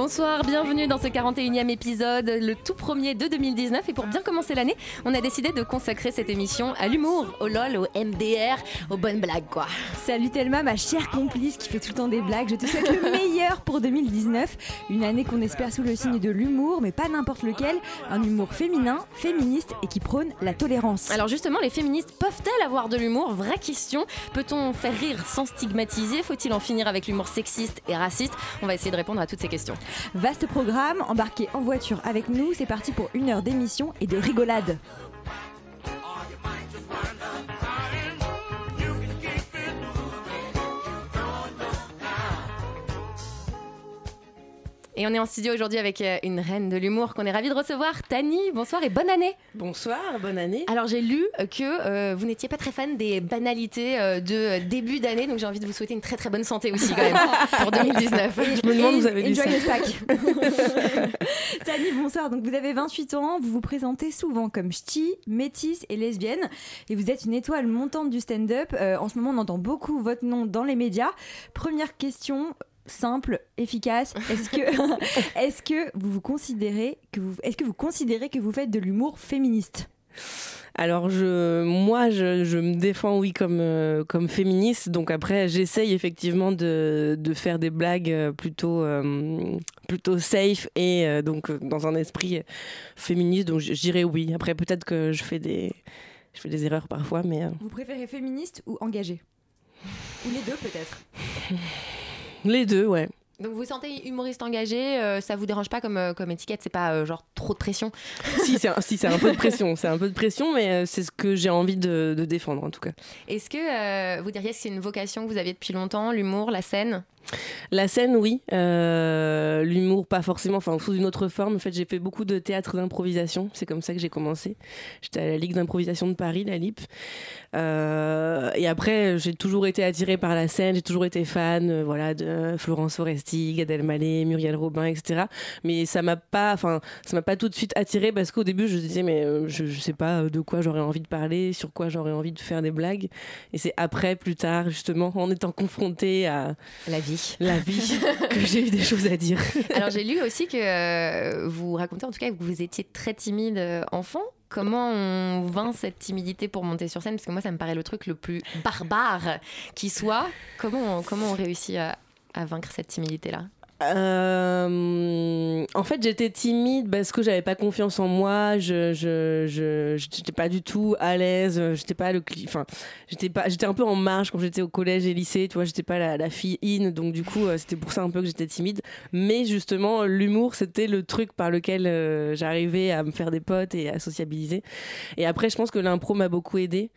Bonsoir, bienvenue dans ce 41e épisode, le tout premier de 2019. Et pour bien commencer l'année, on a décidé de consacrer cette émission à l'humour, au LOL, au MDR, aux bonnes blagues quoi. Salut Thelma, ma chère complice qui fait tout le temps des blagues. Je te souhaite le meilleur pour 2019. Une année qu'on espère sous le signe de l'humour, mais pas n'importe lequel. Un humour féminin, féministe et qui prône la tolérance. Alors justement, les féministes peuvent-elles avoir de l'humour? Vraie question. Peut-on faire rire sans stigmatiser? Faut-il en finir avec l'humour sexiste et raciste? On va essayer de répondre à toutes ces questions. Vaste programme, embarqué en voiture avec nous. C'est parti pour une heure d'émission et de rigolade. Et on est en studio aujourd'hui avec euh, une reine de l'humour qu'on est ravi de recevoir, Tani. Bonsoir et bonne année. Bonsoir, bonne année. Alors j'ai lu euh, que euh, vous n'étiez pas très fan des banalités euh, de début d'année, donc j'ai envie de vous souhaiter une très très bonne santé aussi quand même pour 2019. Je me demande où vous avez Et lu ça. Tani, bonsoir. Donc vous avez 28 ans, vous vous présentez souvent comme ch'ti, métisse et lesbienne, et vous êtes une étoile montante du stand-up. Euh, en ce moment, on entend beaucoup votre nom dans les médias. Première question simple, efficace. Est-ce que, est-ce que vous vous considérez que vous, est-ce que vous considérez que vous faites de l'humour féministe? Alors je, moi, je, je me défends, oui, comme, euh, comme féministe. Donc après, j'essaye effectivement de, de faire des blagues euh, plutôt, euh, plutôt safe et euh, donc dans un esprit féministe. Donc dirais oui. Après, peut-être que je fais des, je fais des erreurs parfois, mais Vous préférez féministe ou engagé Ou les deux peut-être? les deux, ouais. Donc vous vous sentez humoriste engagé, euh, ça vous dérange pas comme, euh, comme étiquette, c'est pas euh, genre trop de pression si, c'est un, si, un peu de pression. C'est un peu de pression, mais euh, c'est ce que j'ai envie de, de défendre en tout cas. Est-ce que vous diriez que c'est une vocation que vous aviez depuis longtemps, l'humour, la scène? La scène, oui. Euh, L'humour, pas forcément, enfin, sous une autre forme. En fait, j'ai fait beaucoup de théâtre d'improvisation. C'est comme ça que j'ai commencé. J'étais à la Ligue d'improvisation de Paris, la LIP. Euh, et après, j'ai toujours été attirée par la scène. J'ai toujours été fan, euh, voilà, de Florence Foresti, Gad Elmaleh, Muriel Robin, etc. Mais ça m'a pas, enfin, ça m'a pas tout de suite attirée parce qu'au début, je me disais, mais je, je sais pas de quoi j'aurais envie de parler, sur quoi j'aurais envie de faire des blagues. Et c'est après, plus tard, justement, en étant confrontée à La vie. La vie que j'ai eu des choses à dire. Alors j'ai lu aussi que euh, vous racontez en tout cas que vous étiez très timide euh, enfant. Comment on vainc cette timidité pour monter sur scène? Parce que moi ça me paraît le truc le plus barbare qui soit. Comment on, comment on réussit à, à vaincre cette timidité-là? Euh, en fait, j'étais timide parce que j'avais pas confiance en moi. Je, je, je, j'étais pas du tout à l'aise. J'étais pas le, enfin, j'étais pas, j'étais un peu en marge quand j'étais au collège et lycée. Tu vois, j'étais pas la, la fille in. Donc du coup, euh, c'était pour ça un peu que j'étais timide. Mais justement, l'humour, c'était le truc par lequel euh, j'arrivais à me faire des potes et à sociabiliser. Et après, je pense que l'impro m'a beaucoup aidé.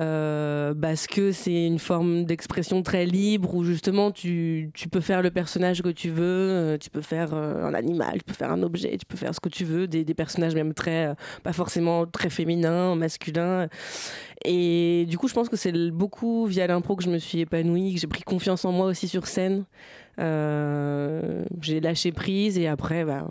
Euh, parce que c'est une forme d'expression très libre où justement tu, peux faire le personnage que tu veux, euh, tu peux faire euh, un animal, tu peux faire un objet, tu peux faire ce que tu veux, des, personnages même très, pas forcément très féminins, masculins. Et du coup, je pense que c'est beaucoup via l'impro que je me suis épanouie, que j'ai pris confiance en moi aussi sur scène. Euh, j'ai lâché prise et après, bah,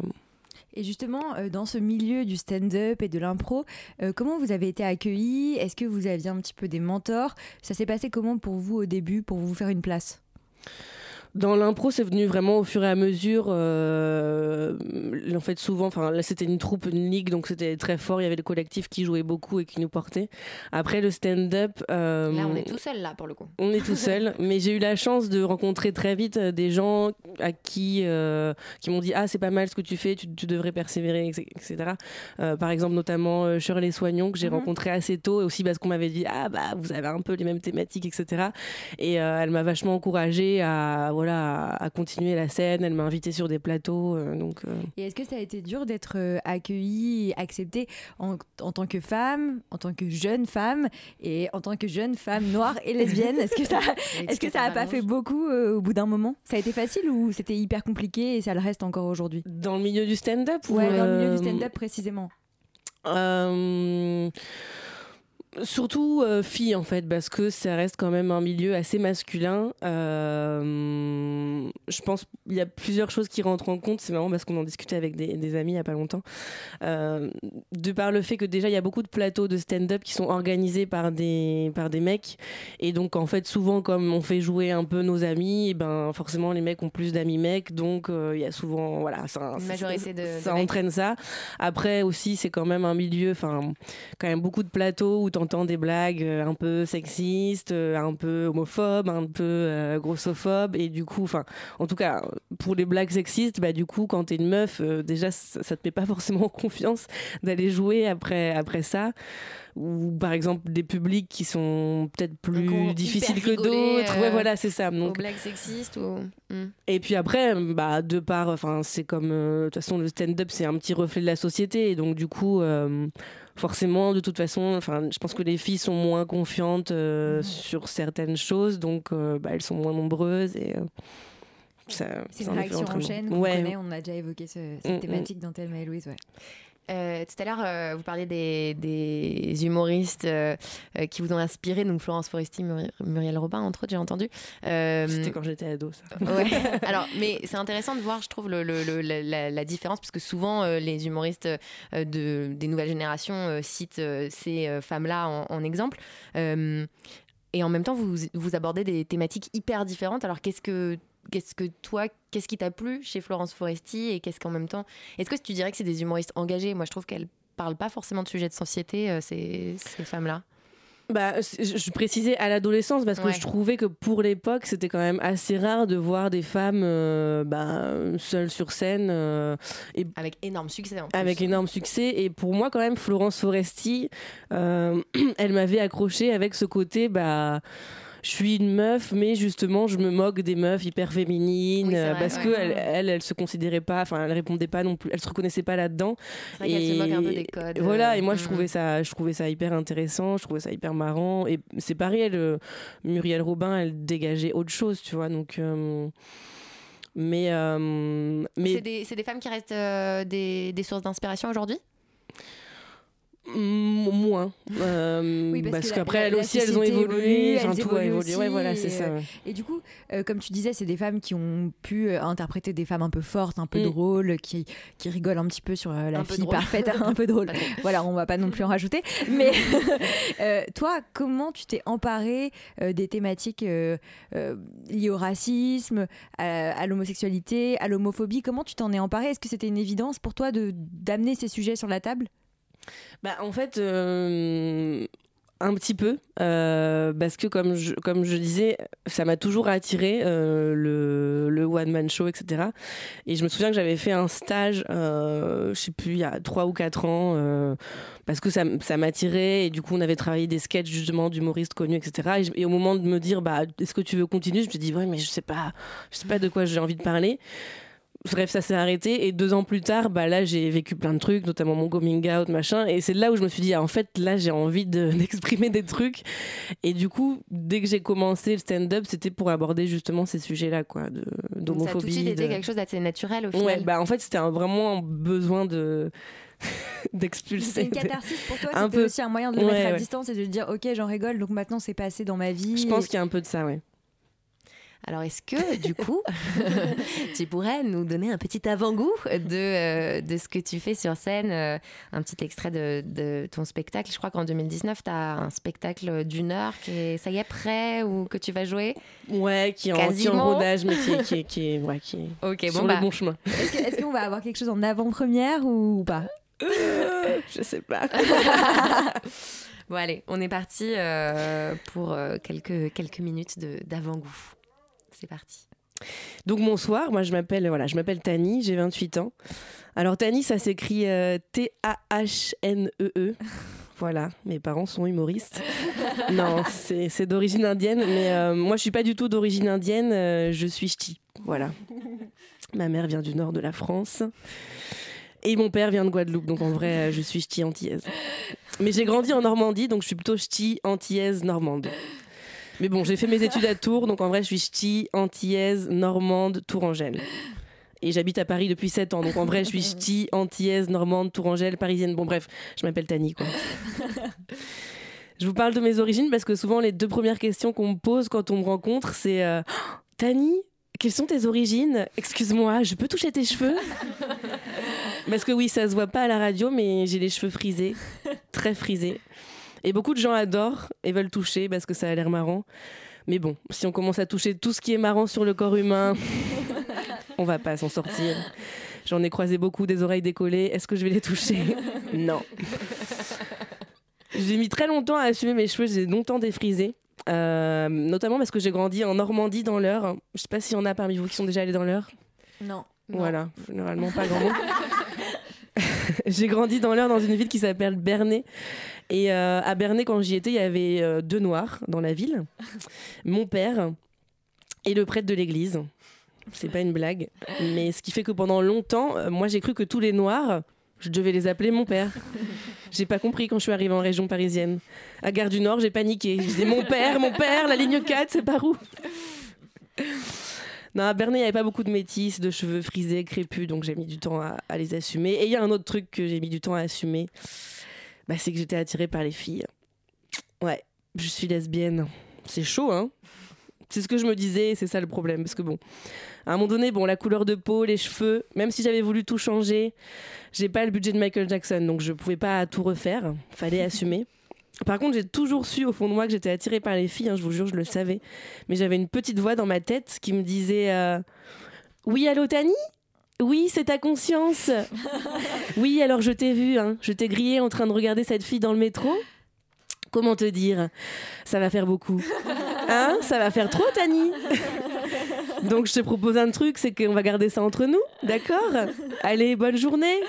Et justement, euh, dans ce milieu du stand-up et de l'impro, euh, comment vous avez été accueillis Est-ce que vous aviez un petit peu des mentors? Ça s'est passé comment pour vous au début, pour vous faire une place? Dans l'impro, c'est venu vraiment au fur et à mesure. euh, en fait, souvent, enfin, là, c'était une troupe, une ligue, donc c'était très fort. Il y avait le collectif qui jouait beaucoup et qui nous portait. Après, le stand-up. euh, Là on est tout seul là pour le coup. on est tout seul, mais j'ai eu la chance de rencontrer très vite euh, des gens à qui euh, qui m'ont dit ah c'est pas mal ce que tu fais, tu, tu devrais persévérer, etc. Par exemple notamment Shirley Soignon que j'ai Mhm. rencontré assez tôt et aussi parce qu'on m'avait dit ah bah vous avez un peu les mêmes thématiques, etc. Et elle m'a vachement encouragée à voilà à, à continuer la scène. Elle m'a invité sur des plateaux, euh, donc euh, Et est-ce que ça a été dur d'être euh, accueillie et acceptée en, en tant que femme, en tant que jeune femme et en tant que jeune femme noire et lesbienne? Est-ce que ça, est-ce que ça a pas fait beaucoup euh, au bout d'un moment? Ça a été facile ou c'était hyper compliqué et ça le reste encore aujourd'hui? Dans le milieu du stand-up ou, Ouais, dans le milieu euh, du stand-up précisément. Euh, Surtout euh, filles en fait, parce que ça reste quand même un milieu assez masculin. Euh, je pense qu'il y a plusieurs choses qui rentrent en compte. C'est marrant parce qu'on en discutait avec des, des amis il y a pas longtemps. Euh, de par le fait que déjà il y a beaucoup de plateaux de stand-up qui sont organisés par des par des mecs, et donc en fait souvent comme on fait jouer un peu nos amis, et ben forcément les mecs ont plus d'amis mecs, donc il y a souvent voilà ça, Une majorité de- ça de mecs. entraîne ça. Après aussi c'est quand même un milieu, enfin quand même beaucoup de plateaux où des blagues euh, un peu sexistes, euh, un peu homophobes, un peu euh, grossophobes et du coup, enfin, en tout cas pour les blagues sexistes, bah du coup quand t'es une meuf, déjà ça, ça te met pas forcément en confiance d'aller jouer après après ça. Ou par exemple des publics qui sont peut-être plus difficiles que d'autres. euh, ouais, voilà, c'est ça. Aux Donc blagues sexistes ou. Hmm. et puis après, bah, de part, enfin, c'est comme, euh, de toute façon, le stand-up, c'est un petit reflet de la société. Et donc, du coup, euh, forcément, de toute façon, enfin, je pense que les filles sont moins confiantes euh, Mhm. sur certaines choses. Donc, euh, bah, elles sont moins nombreuses. Et, euh, C'est une réaction en chaîne Ouais. connaît, on a déjà évoqué ce- cette Mm, mm. thématique dans Thelma et Louise. Ouais. Euh, tout à l'heure, euh, vous parliez des, des humoristes euh, qui vous ont inspiré, donc Florence Foresti, Muri- Muriel Robin, entre autres, j'ai entendu. C'était quand j'étais ado, ça. Ouais. Alors, mais c'est intéressant de voir, je trouve, le, le- le- la, différence, parce que souvent, les humoristes de, des nouvelles générations citent ces femmes-là en, en exemple. Et en même temps, vous, vous abordez des thématiques hyper différentes. Alors, qu'est-ce que, qu'est-ce que toi, qu'est-ce qui t'a plu chez Florence Foresti et qu'est-ce qu'en même temps. Est-ce que tu dirais que c'est des humoristes engagés? Moi, je trouve qu'elles parlent pas forcément de sujets de société, euh, ces, ces femmes-là. Bah, je précisais à l'adolescence parce que Ouais. je trouvais que pour l'époque, c'était quand même assez rare de voir des femmes euh, bah, seules sur scène. euh, Avec énorme succès en plus. avec énorme succès. Et pour moi, quand même, Florence Foresti, euh, elle m'avait accroché avec ce côté, bah. Je suis une meuf, mais justement, je me moque des meufs hyper féminines Oui, euh, vrai, parce ouais. que elle, elle, elle se considérait pas, enfin, elle répondait pas non plus, elle se reconnaissait pas là-dedans. Vrai qu'elle se moque un peu des codes. Voilà, euh, et moi je mm. trouvais ça, je trouvais ça hyper intéressant, je trouvais ça hyper marrant. Et c'est pareil, elle, euh, Muriel Robin, elle dégageait autre chose, tu vois. Donc, euh, mais, euh, mais C'est des, des femmes qui restent euh, des, des sources d'inspiration aujourd'hui? Mm, moins euh, Oui, parce qu'après elles aussi elles ont évolué elles tout a évolué ouais voilà c'est et, ça euh, ouais. Et du coup, euh, comme tu disais, c'est des femmes qui ont pu euh, interpréter des femmes un peu fortes, un peu Mm. drôles, qui, qui rigolent un petit peu sur la Un fille parfaite, un peu drôle. Voilà, on va pas non plus en rajouter. Mais toi, comment tu t'es emparé euh, des thématiques liées au racisme, à, à l'homosexualité, à l'homophobie? Comment tu t'en es emparé Est-ce que c'était une évidence pour toi de d'amener ces sujets sur la table? Bah, en fait, euh, un petit peu, euh, parce que comme je, comme je disais, ça m'a toujours attiré euh, le, le one-man show, etc. Et je me souviens que j'avais fait un stage, je sais plus, il y a trois ou quatre ans, parce que ça, ça m'attirait, et du coup on avait travaillé des sketchs justement d'humoristes connus, etc. Et, et au moment de me dire, bah, est-ce que tu veux continuer, je me dis, ouais, mais je sais pas, je sais pas de quoi j'ai envie de parler. Bref, ça s'est arrêté et deux ans plus tard, bah là j'ai vécu plein de trucs, notamment mon coming out, machin. Et c'est là où je me suis dit, ah, en fait, là j'ai envie de- d'exprimer des trucs. Et du coup, dès que j'ai commencé le stand-up, c'était pour aborder justement ces sujets-là, quoi, de- Donc ça a tout de d'homophobie. suite été de- quelque chose d'assez naturel au final. Ouais, bah en fait c'était un, vraiment un besoin de C'est d'expulser. une catharsis pour toi Un C'était peu. aussi un moyen de le Ouais, mettre à ouais. distance et de dire ok j'en rigole donc maintenant c'est passé dans ma vie. Je pense qu'il y a un peu de ça, ouais. Alors est-ce que du coup, tu pourrais nous donner un petit avant-goût de, euh, de ce que tu fais sur scène, euh, un petit extrait de, de ton spectacle? Je crois qu'en 2019, tu as un spectacle d'une heure qui est, ça y est, prêt ou que tu vas jouer? Ouais, qui est en, qui est en rodage, mais qui est, qui est, qui est, ouais, qui est Ok, sur bon le bah, bon chemin. Est-ce qu'on va avoir quelque chose en avant-première ou pas? Je sais pas. bon allez, on est parti euh, pour euh, quelques, quelques minutes de- d'avant-goût. C'est parti. Donc bonsoir, moi je m'appelle voilà, je m'appelle Tani, j'ai 28 ans. Alors Tani, ça s'écrit euh, T-A-H-N-E-E. Voilà, mes parents sont humoristes. non, c'est d'origine indienne, mais euh, moi je suis pas du tout d'origine indienne, euh, je suis ch'ti. Voilà. Ma mère vient du nord de la France. Et mon père vient de Guadeloupe, donc en vrai, je suis ch'ti antillaise. Mais j'ai grandi en Normandie, donc je suis plutôt ch'ti antillaise normande. Mais bon, j'ai fait mes études à Tours, donc en vrai, je suis ch'ti antillaise normande tourangelle. Et j'habite à Paris depuis 7 ans. Donc en vrai, je suis ch'ti, antillaise, normande, tourangelle, parisienne. Bon, bref, je m'appelle Tani, je vous parle de mes origines parce que souvent, les deux premières questions qu'on me pose quand on me rencontre, c'est euh, Tani, quelles sont tes origines? Excuse-moi, je peux toucher tes cheveux? Parce que oui, ça se voit pas à la radio, mais j'ai les cheveux frisés, très frisés. Et beaucoup de gens adorent et veulent toucher parce que ça a l'air marrant. Mais bon, si on commence à toucher tout ce qui est marrant sur le corps humain, on va pas s'en sortir. J'en ai croisé beaucoup des oreilles décollées. Est-ce que je vais les toucher? Non. J'ai mis très longtemps à assumer mes cheveux, j'ai longtemps défrisé. Euh, notamment parce que j'ai grandi en Normandie dans l'Eure. Je sais pas s'il y en a parmi vous qui sont déjà allés dans l'Eure. Non. Voilà, généralement pas grand monde. j'ai grandi dans l'Eure dans une ville qui s'appelle Bernay. Et euh, à Bernay, quand j'y étais, il y avait euh, deux noirs dans la ville. Mon père et le prêtre de l'église. C'est pas une blague. Mais ce qui fait que pendant longtemps, euh, moi j'ai cru que tous les noirs, je devais les appeler mon père. J'ai pas compris quand je suis arrivée en région parisienne. À Gare du Nord, j'ai paniqué. Je disais mon père, mon père, la ligne 4, c'est par où? Non, à Bernay, il n'y avait pas beaucoup de métis, de cheveux frisés, crépus, donc j'ai mis du temps à, les assumer. Et il y a un autre truc que j'ai mis du temps à assumer, bah, c'est que j'étais attirée par les filles. Ouais, je suis lesbienne. C'est chaud, hein C'est ce que je me disais, c'est ça le problème. Parce que bon, à un moment donné, bon, la couleur de peau, les cheveux, même si j'avais voulu tout changer, j'ai pas le budget de Michael Jackson, donc je pouvais pas tout refaire. Fallait assumer. Par contre, j'ai toujours su au fond de moi que j'étais attirée par les filles, hein, je vous jure, je le savais. Mais j'avais une petite voix dans ma tête qui me disait euh, Oui, allô, Tani? Oui, c'est ta conscience. oui, alors je t'ai vu, hein, je t'ai grillé en train de regarder cette fille dans le métro. Comment te dire? Ça va faire beaucoup. Hein? Ça va faire trop, Tani? Donc je te propose un truc, c'est qu'on va garder ça entre nous, d'accord? Allez, bonne journée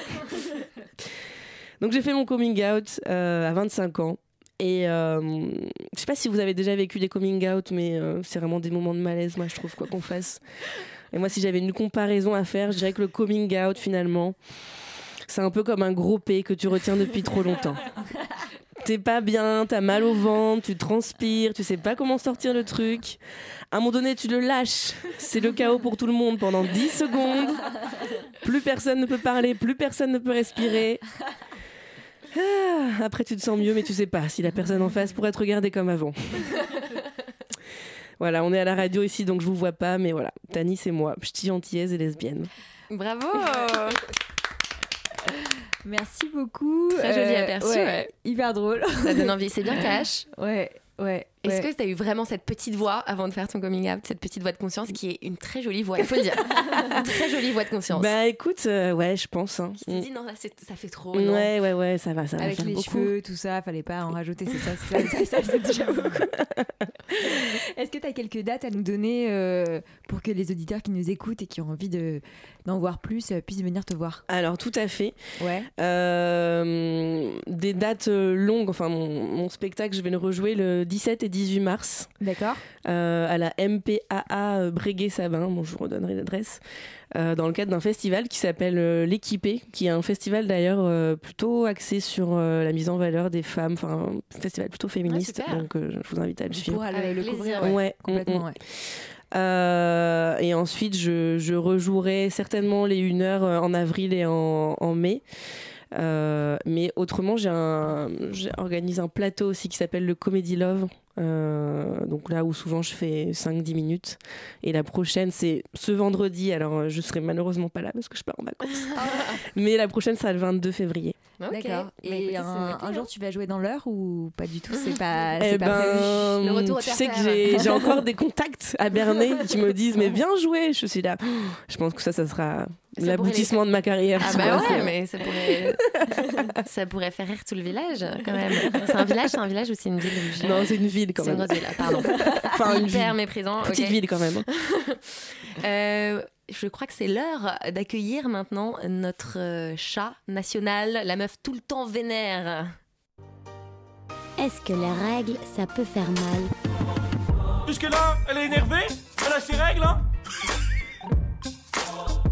Donc j'ai fait mon coming out euh, à 25 ans. Et euh, je sais pas si vous avez déjà vécu des coming out, mais euh, c'est vraiment des moments de malaise, moi je trouve, quoi qu'on fasse. Et moi, si j'avais une comparaison à faire, je dirais que le coming out, finalement, c'est un peu comme un gros P que tu retiens depuis trop longtemps. T'es pas bien, t'as mal au ventre, tu transpires, tu sais pas comment sortir le truc. À un moment donné, tu le lâches. C'est le chaos pour tout le monde pendant 10 secondes. Plus personne ne peut parler, plus personne ne peut respirer. Ah, après, tu te sens mieux, mais tu sais pas si la personne en face pourrait te regarder comme avant. Voilà, on est à la radio ici, donc je vous vois pas, mais voilà. Tani, c'est moi, ch'ti antillaise et lesbienne. Bravo Merci beaucoup. Très joli aperçu, ouais. Hyper drôle. Ça donne envie, c'est bien cash. Ouais, ouais. Est-ce ouais. que tu as eu vraiment cette petite voix avant de faire ton coming out, cette petite voix de conscience qui est une très jolie voix, il faut le dire. Une très jolie voix de conscience. Bah écoute, euh, ouais, je pense. hein. qui s'est dit non, là, c'est- ça fait trop. Mm. non Ouais, ouais, ouais, ça va, ça va Avec les beaucoup. cheveux, tout ça, fallait pas en rajouter, c'est ça, c'est ça, c'est déjà beaucoup. Est-ce que tu as quelques dates à nous donner euh, pour que les auditeurs qui nous écoutent et qui ont envie de, d'en voir plus euh, puissent venir te voir Alors tout à fait. Ouais. Euh, des dates euh, longues, enfin mon, mon spectacle, je vais le rejouer le 17 et 18 mars D'accord. euh, à la MPAA Breguet-Sabin, bon, je vous redonnerai l'adresse, euh, dans le cadre d'un festival qui s'appelle euh, L'Équipé, qui est un festival d'ailleurs euh, plutôt axé sur euh, la mise en valeur des femmes, enfin un festival plutôt féministe, super. donc euh, je vous invite à le suivre. pourras le, Avec le couvrir. ouais. Ouais, Complètement, mm, mm. ouais. Euh, et ensuite, je, je rejouerai certainement les 1 heure euh, en avril et en, en mai. Euh, mais autrement, j'organise un plateau aussi qui s'appelle le Comedy Love. Euh, donc là où souvent je fais 5-10 minutes. Et la prochaine, c'est ce vendredi. Alors je serai malheureusement pas là parce que je pars en vacances. mais la prochaine, sera le 22 février. Ok. D'accord. Bah, Et écoutez, un, un hein. jour, tu vas jouer dans l'heure ou pas du tout? C'est pas, Eh pas prévu. ben, Le retour au tu sais que j'ai encore des contacts à Bernay qui me disent mais viens jouer. Je suis là. Je pense que ça, ça sera l'aboutissement de ma carrière. Ah bah ouais, mais ça pourrait... ça pourrait faire rire tout le village quand même. C'est un village, c'est un village ou c'est une ville Non, c'est une ville quand C'est une même. grosse ville, pardon. Enfin, une Hyper ville. méprisant. ok. Petite ville quand même. Euh, je crois que c'est l'heure d'accueillir maintenant notre euh, chat national, la meuf tout le temps vénère. Est-ce que les règles, ça peut faire mal? Jusque-là, elle est énervée? Elle a ses règles, hein?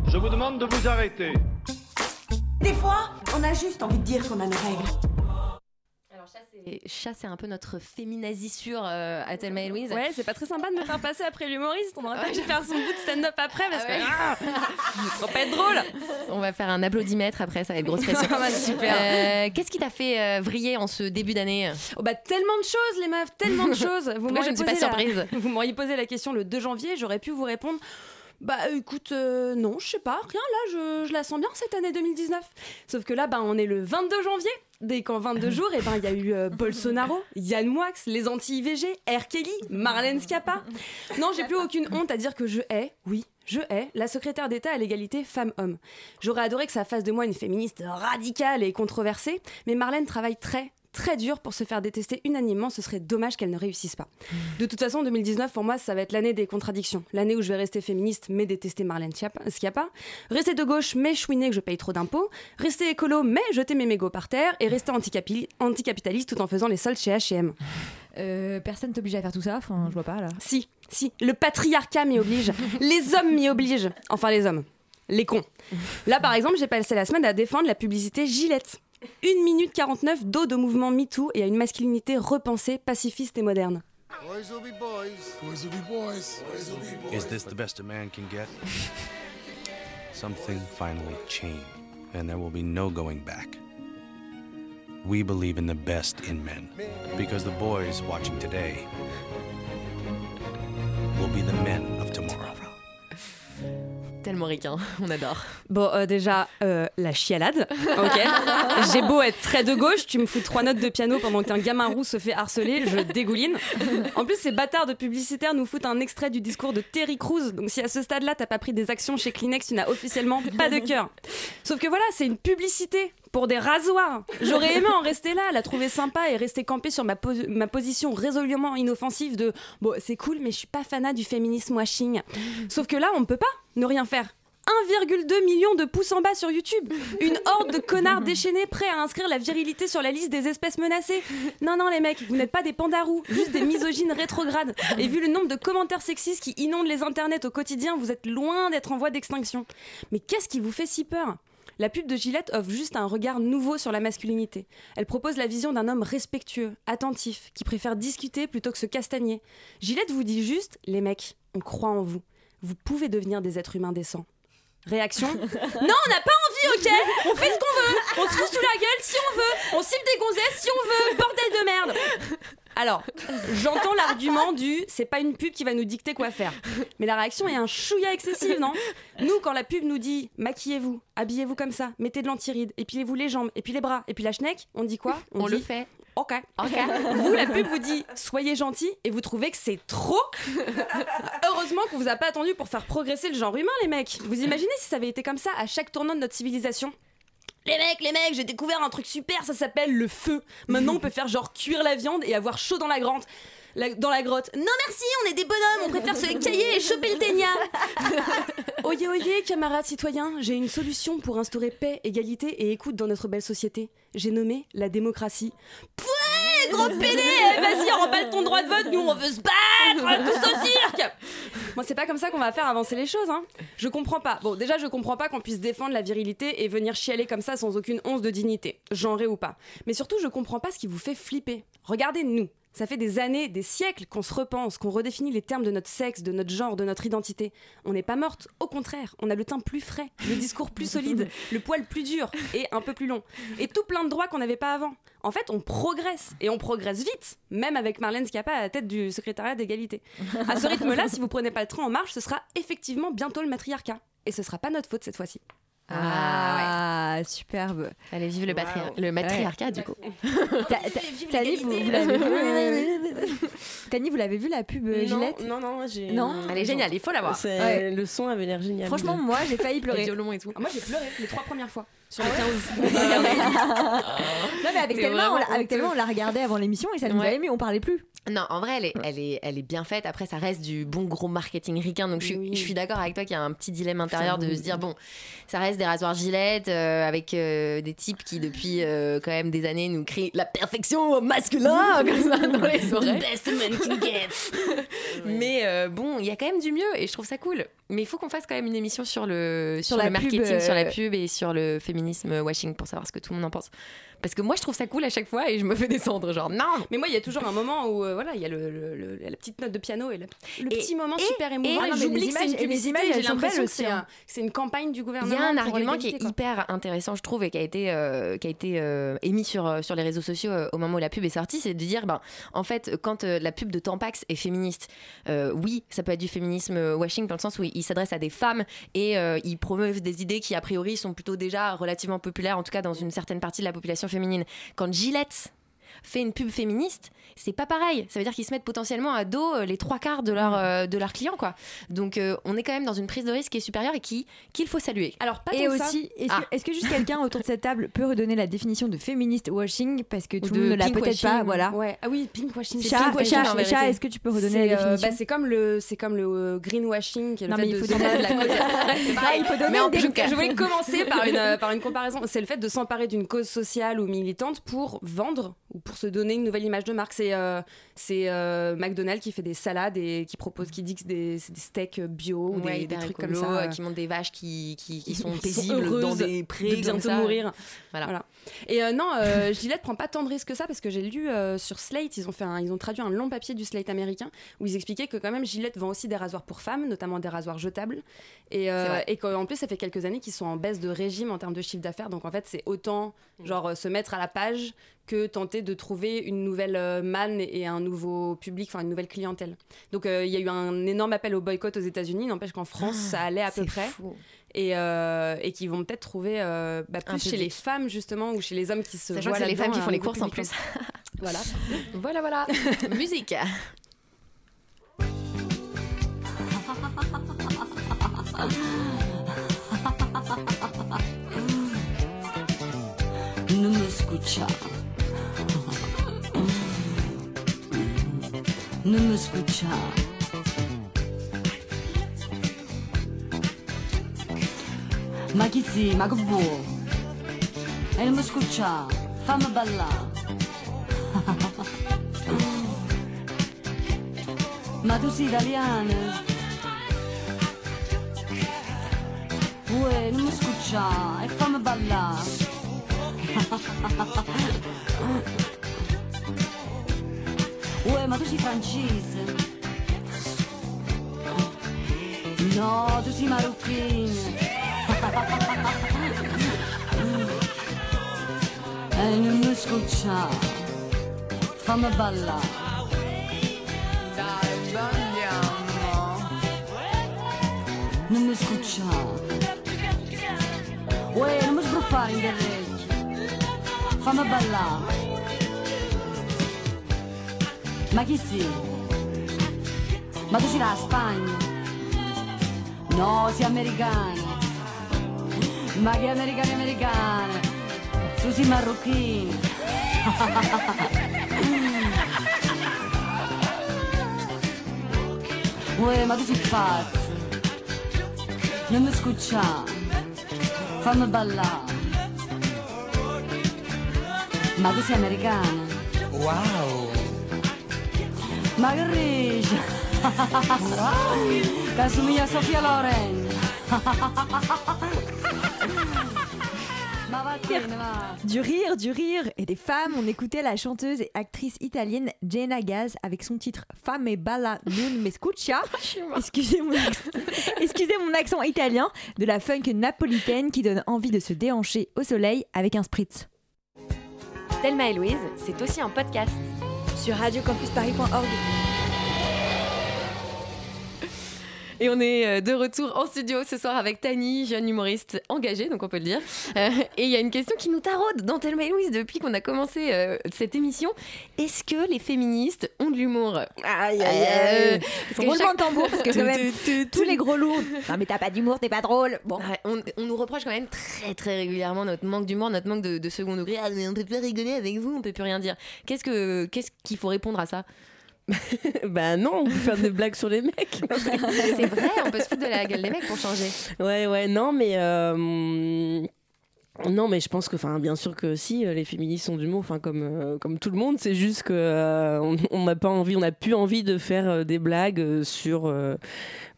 Je vous demande de vous arrêter. Des fois, on a juste envie de dire qu'on a nos règles. Et Chat, c'est un peu notre féminazissure euh, à Thelma et Louise. Ouais, c'est pas très sympa de me faire passer après l'humoriste. On aurait pas faire son bout de stand-up après parce que ah, ça va pas être drôle. On va faire un applaudimètre après, ça va être grosse pression. Ah bah, super. Euh, Qu'est-ce qui t'a fait euh, vriller en ce début d'année? Oh bah tellement de choses les meufs, tellement de choses. Vous Moi, je m'auriez ne suis pas posé la- surprise? Vous m'auriez posé la question le 2 janvier, j'aurais pu vous répondre. Bah écoute, euh, non, je sais pas, rien là, je, je la sens bien cette année 2019. Sauf que là, bah, on est le 22 janvier. Dès qu'en 22 jours, et ben il y a eu euh, Bolsonaro, Yann Moix, les anti-IVG, R. Kelly, Marlène Schiappa. Non, j'ai plus aucune honte à dire que je hais, oui, je hais la secrétaire d'État à l'égalité femmes-hommes. J'aurais adoré que ça fasse de moi une féministe radicale et controversée, mais Marlène travaille très, très dur pour se faire détester unanimement, ce serait dommage qu'elle ne réussisse pas. De toute façon, 2019, pour moi, ça va être l'année des contradictions. L'année où je vais rester féministe, mais détester Marlène Schiappa-. Rester de gauche, mais chouiner que je paye trop d'impôts. Rester écolo, mais jeter mes mégots par terre. Et rester anticapi- anticapitaliste tout en faisant les soldes chez H&M. Euh, personne t'oblige à faire tout ça, enfin, je vois pas là. Si, si, le patriarcat m'y oblige. les hommes m'y obligent. Enfin, les hommes. Les cons. Là, par exemple, j'ai passé la semaine à défendre la publicité Gillette. 1 minute 49 d'eau de mouvement MeToo et à une masculinité repensée, pacifiste et moderne. Boys will be boys. Boys will be boys. Boys will be boys. Is this the best a man can get? Something finally changed, and there will be no going back. We believe in the best in men, because the boys watching today will be the men. Tellement ricain, on adore. Bon, euh, déjà, euh, la chialade, ok J'ai beau être très de gauche, tu me fous trois notes de piano pendant qu'un gamin roux se fait harceler, je dégouline. En plus, ces bâtards de publicitaires nous foutent un extrait du discours de Terry Crews, donc si à ce stade-là, t'as pas pris des actions chez Kleenex, tu n'as officiellement pas de cœur. Sauf que voilà, c'est une publicité pour des rasoirs. J'aurais aimé en rester là, la trouver sympa et rester campée sur ma, pos- ma position résolument inoffensive de bon, c'est cool, mais je suis pas fanat du féminisme washing. Sauf que là, on ne peut pas ne rien faire. 1,2 million de pouces en bas sur YouTube. Une horde de connards déchaînés prêts à inscrire la virilité sur la liste des espèces menacées. Non, non, les mecs, vous n'êtes pas des pandarous, juste des misogynes rétrogrades. Et vu le nombre de commentaires sexistes qui inondent les internets au quotidien, vous êtes loin d'être en voie d'extinction. Mais qu'est-ce qui vous fait si peur? La pub de Gillette offre juste un regard nouveau sur la masculinité. Elle propose la vision d'un homme respectueux, attentif, qui préfère discuter plutôt que se castagner. Gillette vous dit juste, les mecs, on croit en vous. Vous pouvez devenir des êtres humains décents. Réaction. Non, on n'a pas envie, ok. On fait ce qu'on veut. On se fout sous la gueule si on veut. On cible des gonzesses si on veut. Bordel de merde. Alors, j'entends l'argument du c'est pas une pub qui va nous dicter quoi faire. Mais la réaction est un chouïa excessive, non? Nous, quand la pub nous dit maquillez-vous, habillez-vous comme ça, mettez de l'antiride, épilez-vous les jambes, et puis les bras, et puis la schneck, on dit quoi? On, dit le fait. Ok. Vous, la pub vous dit soyez gentil et vous trouvez que c'est trop. Heureusement qu'on vous a pas attendu pour faire progresser le genre humain, les mecs. Vous imaginez si ça avait été comme ça à chaque tournant de notre civilisation? Les mecs, les mecs, j'ai découvert un truc super, ça s'appelle le feu. Maintenant, on peut faire genre cuire la viande et avoir chaud dans la grande. La- dans la grotte. Non merci, on est des bonhommes, on préfère se cailler et choper le ténia. oyez, oyez, camarades citoyens, j'ai une solution pour instaurer paix, égalité et écoute dans notre belle société. J'ai nommé la démocratie. Pouais, gros pédé Vas-y, remballe ton droit de vote, nous on veut se battre, tous au cirque Moi, c'est pas comme ça qu'on va faire avancer les choses, hein. Je comprends pas. Bon, déjà, je comprends pas qu'on puisse défendre la virilité et venir chialer comme ça sans aucune once de dignité, genré ou pas. Mais surtout, je comprends pas ce qui vous fait flipper. Regardez nous. Ça fait des années, des siècles qu'on se repense, qu'on redéfinit les termes de notre sexe, de notre genre, de notre identité. On n'est pas morte, au contraire, on a le teint plus frais, le discours plus solide, le poil plus dur et un peu plus long. Et tout plein de droits qu'on n'avait pas avant. En fait, on progresse, et on progresse vite, même avec Marlène Schiappa à la tête du secrétariat d'égalité. À ce rythme-là, si vous prenez pas le train en marche, ce sera effectivement bientôt le matriarcat. Et ce sera pas notre faute cette fois-ci. Ah, superbe. Allez, vive le, patri- le matriarcat, du coup. Ta- ta- Tani, vous, vous l'avez vu Tani, vous l'avez vu la pub euh, non, Gillette non, non, j'ai. Non Elle est géniale, il faut la voir. Ouais. Le son avait l'air génial. Franchement, moi, j'ai failli Le pleurer. et tout. Ah, moi, j'ai pleuré les trois premières fois. Sur les 15. Non, mais avec tellement, on l'a- vraiment avec tellement, on l'a regardé avant l'émission et ça nous a ému, on parlait plus. Non, en vrai, elle est, elle, est, elle est bien faite. Après, ça reste du bon gros marketing ricain. Donc, je, suis- Oui. je suis d'accord avec toi qu'il y a un petit dilemme intérieur de se dire bon, ça reste des rasoirs gilettes euh, avec euh, des types qui, depuis euh, quand même des années, nous crient la perfection masculin comme ça dans les oreilles. Best man can get. Mais bon, il y a quand même du mieux et je trouve ça cool. Mais il faut qu'on fasse quand même une émission sur le, sur le marketing, sur la pub et sur le féminisme washing pour savoir ce que tout le monde en pense. Parce que moi, je trouve ça cool à chaque fois et je me fais descendre. Genre, non, Mais moi, il y a toujours un moment où euh, voilà, il y a le, le- le- la petite note de piano et le, Et- petit moment et- super émouvant. et- mais j'oublie que c'est une publicité. J'ai l'impression que c'est aussi, un- hein. c'est une campagne du Il gouvernement. y a un argument qui est quoi. hyper intéressant, je trouve, et qui a été, euh, qui a été euh, émis sur, sur les réseaux sociaux au moment où la pub est sortie, c'est de dire, ben, en fait, quand la pub de Tampax est féministe, oui, ça peut être du féminisme washing dans le sens où il s'adresse à des femmes et il promeut des idées qui, a priori, sont plutôt déjà relativement populaires, en tout cas dans une certaine partie de la population féminine. Quand Gillette fait une pub féministe, c'est pas pareil. Ça veut dire qu'ils se mettent potentiellement à dos euh, les trois quarts de, leur, euh, de leurs clients, quoi. Donc, euh, on est quand même dans une prise de risque qui est supérieure et qui qu'il faut saluer. Alors, pas Et aussi, est-ce Ah. que, est-ce que juste quelqu'un autour de cette table peut redonner la définition de féministe washing parce que Ou tout le monde ne l'a peut-être pas, voilà. Ouais. Ah oui, pink washing. C'est Chat, chat, chat, est-ce que tu peux redonner C'est la euh, définition bah, c'est comme le c'est comme le euh, greenwashing qui est le Non, fait mais il faut donner de la cause. C'est pareil. il faut donner Mais en des plus, cas. je voulais commencer par une par une comparaison. C'est le fait de s'emparer d'une cause sociale ou militante pour vendre ou pour se donner une nouvelle image de marque. C'est euh, c'est euh, McDonald's qui fait des salades et qui propose qui dit que c'est des, des steaks bio ou Ouais, des, trucs écolo, comme ça. euh, qui montent des vaches qui, qui, qui sont sont paisibles heureuses dans des de prés comme bientôt mourir. Voilà. Voilà. Et euh, non, euh, Gillette prend pas tant de risques que ça parce que j'ai lu euh, sur Slate, ils ont fait un- ils ont traduit un long papier du Slate américain où ils expliquaient que quand même Gillette vend aussi des rasoirs pour femmes, notamment des rasoirs jetables, et, euh, et qu'en plus ça fait quelques années qu'ils sont en baisse de régime en termes de chiffre d'affaires, donc en fait c'est autant Mm. genre euh, se mettre à la page que tenter de trouver une nouvelle euh, manne et un nouveau public, enfin une nouvelle clientèle. Donc euh, il y a eu un énorme appel au boycott aux États-Unis, n'empêche qu'en France ça allait à peu Ah, près fou. et, euh, et qui vont peut-être trouver euh, bah, plus chez les femmes justement ou chez les hommes qui se Sachant voient que c'est les femmes qui font les nouveau courses en plus. Voilà. voilà, voilà. Musique. No escucha. No me escucha. Ma chi sì, ma che vuoi? E non mi scuccia, fammi ballare. ma tu sei italiana? Uè, non mi scuccia e fammi ballare. Uè, ma tu sei francese? No, tu sei marocchina. E non mi scuccia, fammi ballare. Non mi scuccia. Uè, non mi sbruffare in orecchie. Fammi ballare. Ma chi sei? Ma tu sei da Spagna? No, sei americana. Ma che americani americane? Tu sei marocchina. Uè, ma tu sei pazza. Non mi scuccia. Fammi ballare. Ma tu sei americana? Wow! A Sofia Loren! Du rire, du rire et des femmes, on écoutait la chanteuse et actrice italienne Jenna Gaz avec son titre Femme e balla non me scuccia. Excusez mon, accent, excusez mon accent italien de la funk napolitaine qui donne envie de se déhancher au soleil avec un spritz. Thelma et Louise, c'est aussi un podcast. Sur radiocampusparis.org. Et on est euh, de retour en studio ce soir avec Tani, jeune humoriste engagée, donc on peut le dire. Euh, et il y a une question qui nous taraude dans Thelma et Louise depuis qu'on a commencé euh, cette émission. Est-ce que les féministes ont de l'humour? Aïe, parce que Roulement chaque- de tambour parce que quand même tous les gros lourds. Non mais t'as pas d'humour, t'es pas drôle. Bon. Ouais, on, on nous reproche quand même très très régulièrement notre manque d'humour, notre manque de, de second degré. Ah, mais on peut plus rigoler avec vous, on peut plus rien dire. Qu'est-ce que qu'est-ce qu'il faut répondre à ça? bah non, faire des blagues sur les mecs. c'est vrai, on peut se foutre de la gueule des mecs pour changer. Ouais, ouais, non, mais. euh, Non, mais je pense que, enfin, bien sûr que si, euh, les féministes sont d'humour, enfin, comme, euh, comme tout le monde, c'est juste que euh, on- on n'a pas envie, on n'a plus envie de faire euh, des blagues sur,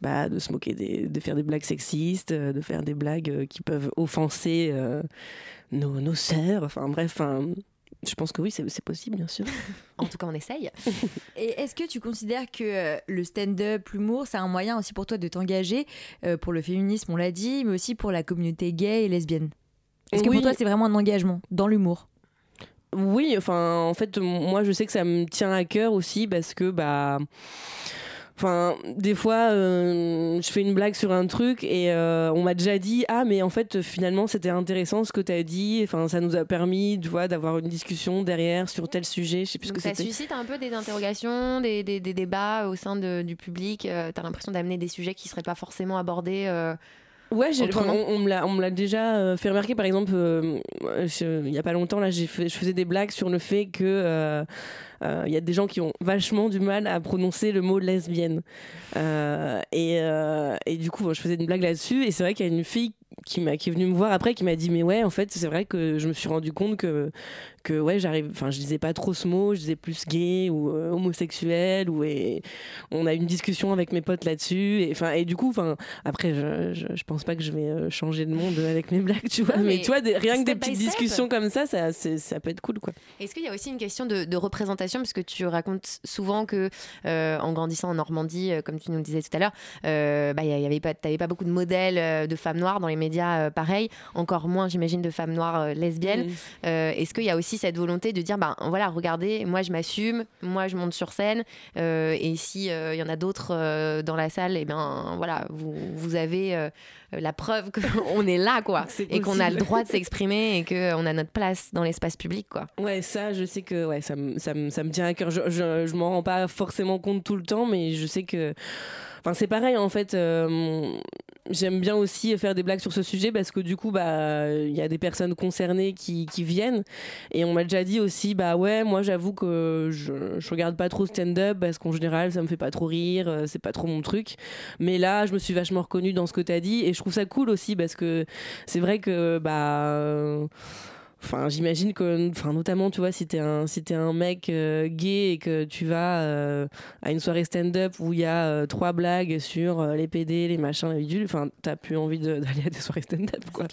bah, de se moquer des, de faire des blagues sexistes, de faire des blagues qui peuvent offenser nos, nos sœurs, enfin, bref, je pense que oui, c'est possible, bien sûr. En tout cas, on essaye. Et est-ce que tu considères que euh, le stand-up, l'humour, c'est un moyen aussi pour toi de t'engager euh, pour le féminisme, on l'a dit, mais aussi pour la communauté gay et lesbienne? Est-ce que Oui. pour toi, c'est vraiment un engagement dans l'humour? Oui, enfin, en fait, moi, je sais que ça me tient à cœur aussi parce que, bah. Enfin, des fois, euh, je fais une blague sur un truc et euh, on m'a déjà dit Ah, mais en fait, finalement, c'était intéressant ce que tu as dit. Enfin, ça nous a permis, tu vois, d'avoir une discussion derrière sur tel sujet. Je sais plus ce que ça suscite un peu des interrogations, des, des- des débats au sein de- du public. Euh, T'as l'impression d'amener des sujets qui seraient pas forcément abordés. Ouais, on, on me l'a, on me l'a déjà euh, fait remarquer. Par exemple, euh, je- il y a pas longtemps, là, j'ai fait, je faisais des blagues sur le fait que euh, euh, y a des gens qui ont vachement du mal à prononcer le mot lesbienne. Et, et du coup, je faisais une blague là-dessus. Et c'est vrai qu'il y a une fille qui, m'a, qui est venue me voir après, qui m'a dit, mais ouais, en fait, c'est vrai que je me suis rendu compte que que ouais, j'arrive, enfin, je disais pas trop ce mot, je disais plus gay ou euh, homosexuel. Ou et on a eu une discussion avec mes potes là-dessus. Et enfin, et du coup, enfin, après, je, je, je pense pas que je vais euh, changer le monde avec mes blagues, tu vois. Non, mais, mais tu vois, des- rien que des petites step. discussions comme ça, ça, ça peut être cool, quoi. Est-ce qu'il y a aussi une question de, de représentation? Parce que tu racontes souvent que, euh, en grandissant en Normandie, comme tu nous le disais tout à l'heure, euh, bah, il y avait pas, t'avais pas beaucoup de modèles de femmes noires dans les médias, pareil. Encore moins, j'imagine, de femmes noires lesbiennes. Mm. Est-ce qu'il y a aussi cette volonté de dire, bah, voilà, regardez, moi je m'assume, moi je monte sur scène, euh, et si euh, il y en a d'autres euh, dans la salle, et bien voilà, vous, vous avez la preuve qu'on est là, quoi, et qu'on a le droit de s'exprimer et qu'on a notre place dans l'espace public, quoi. Ouais, ça, je sais que ouais, ça, me, ça, me, ça me tient à cœur. Je, je, je m'en rends pas forcément compte tout le temps, mais je sais que. Enfin, c'est pareil, en fait. euh, J'aime bien aussi faire des blagues sur ce sujet parce que du coup, bah, il y a des personnes concernées qui, viennent. Et on m'a déjà dit aussi, bah ouais, moi j'avoue que je, je regarde pas trop stand-up parce qu'en général, ça me fait pas trop rire, euh, c'est pas trop mon truc. Mais là, je me suis vachement reconnue dans ce que t'as dit et je trouve ça cool aussi parce que c'est vrai que, bah. Enfin, j'imagine que, enfin, notamment, tu vois, si t'es un, si t'es un mec euh, gay et que tu vas euh, à une soirée stand-up où il y a euh, trois blagues sur euh, les PD, les machins, les bidules, enfin, t'as plus envie d'aller à des soirées stand-up, quoi.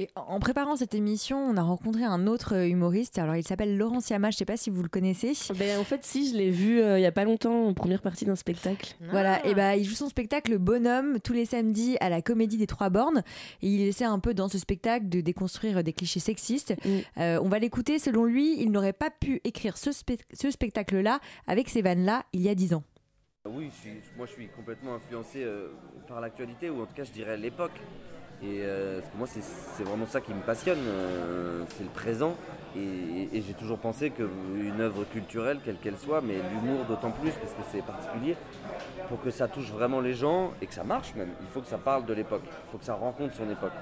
Et en préparant cette émission, on a rencontré un autre euh, humoriste. Alors, il s'appelle Laurent Siama. Je sais pas si vous le connaissez. Ben, en fait, si, je l'ai vu euh, il y a pas longtemps en première partie d'un spectacle. Voilà, et bah il joue son spectacle Bonhomme tous les samedis à la Comédie des Trois Bornes. Et il essaie un peu dans ce spectacle de déconstruire des clichés sexistes. Euh, on va l'écouter. Selon lui, il n'aurait pas pu écrire ce, spe- ce spectacle-là avec ces vannes-là il y a dix ans. Oui, je suis- moi je suis complètement influencé euh, par l'actualité, ou en tout cas je dirais l'époque. Et euh, moi c'est vraiment ça qui me passionne, euh, c'est le présent. Et, et j'ai toujours pensé qu'une œuvre culturelle, quelle qu'elle soit, mais l'humour d'autant plus parce que c'est particulier, pour que ça touche vraiment les gens et que ça marche même, il faut que ça parle de l'époque, il faut que ça rencontre son époque.